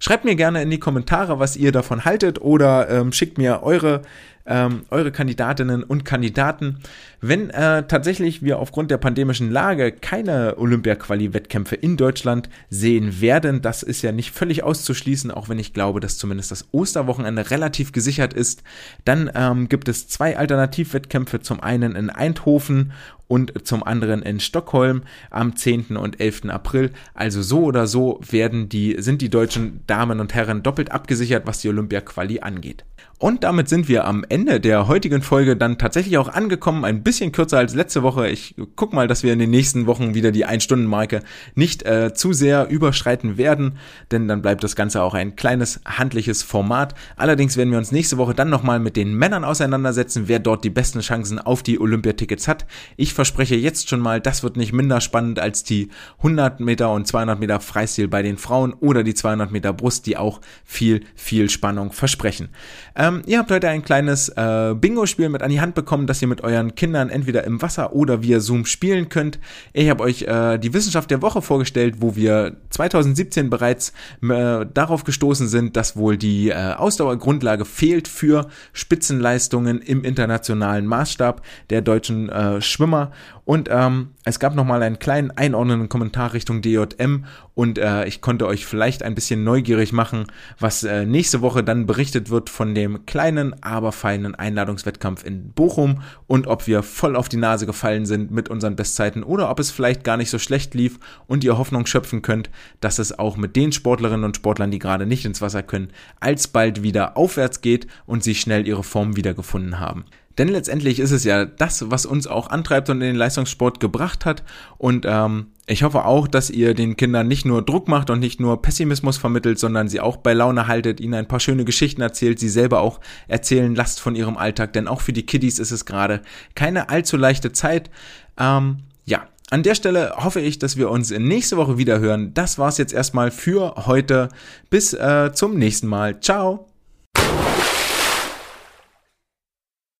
Speaker 1: Schreibt mir gerne in die Kommentare, was ihr davon haltet oder ähm, schickt mir eure ähm, eure Kandidatinnen und Kandidaten. Wenn äh, tatsächlich wir aufgrund der pandemischen Lage keine Olympia-Quali-Wettkämpfe in Deutschland sehen werden, das ist ja nicht völlig auszuschließen, auch wenn ich glaube, dass zumindest das Osterwochenende relativ gesichert ist, dann ähm, gibt es zwei Alternativwettkämpfe, zum einen in Eindhoven und zum anderen in Stockholm am 10. und 11. April. Also so oder so werden die, sind die deutschen Damen und Herren doppelt abgesichert, was die Olympia-Quali angeht. Und damit sind wir am Ende der heutigen Folge dann tatsächlich auch angekommen. Ein bisschen kürzer als letzte Woche. Ich guck mal, dass wir in den nächsten Wochen wieder die Ein-Stunden-Marke nicht äh, zu sehr überschreiten werden, denn dann bleibt das Ganze auch ein kleines handliches Format. Allerdings werden wir uns nächste Woche dann nochmal mit den Männern auseinandersetzen, wer dort die besten Chancen auf die Olympiatickets hat. Ich verspreche jetzt schon mal, das wird nicht minder spannend als die 100 Meter und 200 Meter Freistil bei den Frauen oder die 200 Meter Brust, die auch viel, viel Spannung versprechen. Ähm, ähm, ihr habt heute ein kleines äh, Bingo-Spiel mit an die Hand bekommen, das ihr mit euren Kindern entweder im Wasser oder via Zoom spielen könnt. Ich habe euch äh, die Wissenschaft der Woche vorgestellt, wo wir 2017 bereits äh, darauf gestoßen sind, dass wohl die äh, Ausdauergrundlage fehlt für Spitzenleistungen im internationalen Maßstab der deutschen äh, Schwimmer. Und ähm, es gab nochmal einen kleinen einordnenden Kommentar Richtung DJM und äh, ich konnte euch vielleicht ein bisschen neugierig machen, was äh, nächste Woche dann berichtet wird von dem kleinen, aber feinen Einladungswettkampf in Bochum und ob wir voll auf die Nase gefallen sind mit unseren Bestzeiten oder ob es vielleicht gar nicht so schlecht lief und ihr Hoffnung schöpfen könnt, dass es auch mit den Sportlerinnen und Sportlern, die gerade nicht ins Wasser können, alsbald wieder aufwärts geht und sie schnell ihre Form wiedergefunden haben. Denn letztendlich ist es ja das, was uns auch antreibt und in den Leistungssport gebracht hat. Und ähm, ich hoffe auch, dass ihr den Kindern nicht nur Druck macht und nicht nur Pessimismus vermittelt, sondern sie auch bei Laune haltet, ihnen ein paar schöne Geschichten erzählt, sie selber auch erzählen lasst von ihrem Alltag. Denn auch für die Kiddies ist es gerade keine allzu leichte Zeit. Ähm, ja, an der Stelle hoffe ich, dass wir uns nächste Woche wieder hören. Das war's jetzt erstmal für heute. Bis äh, zum nächsten Mal. Ciao.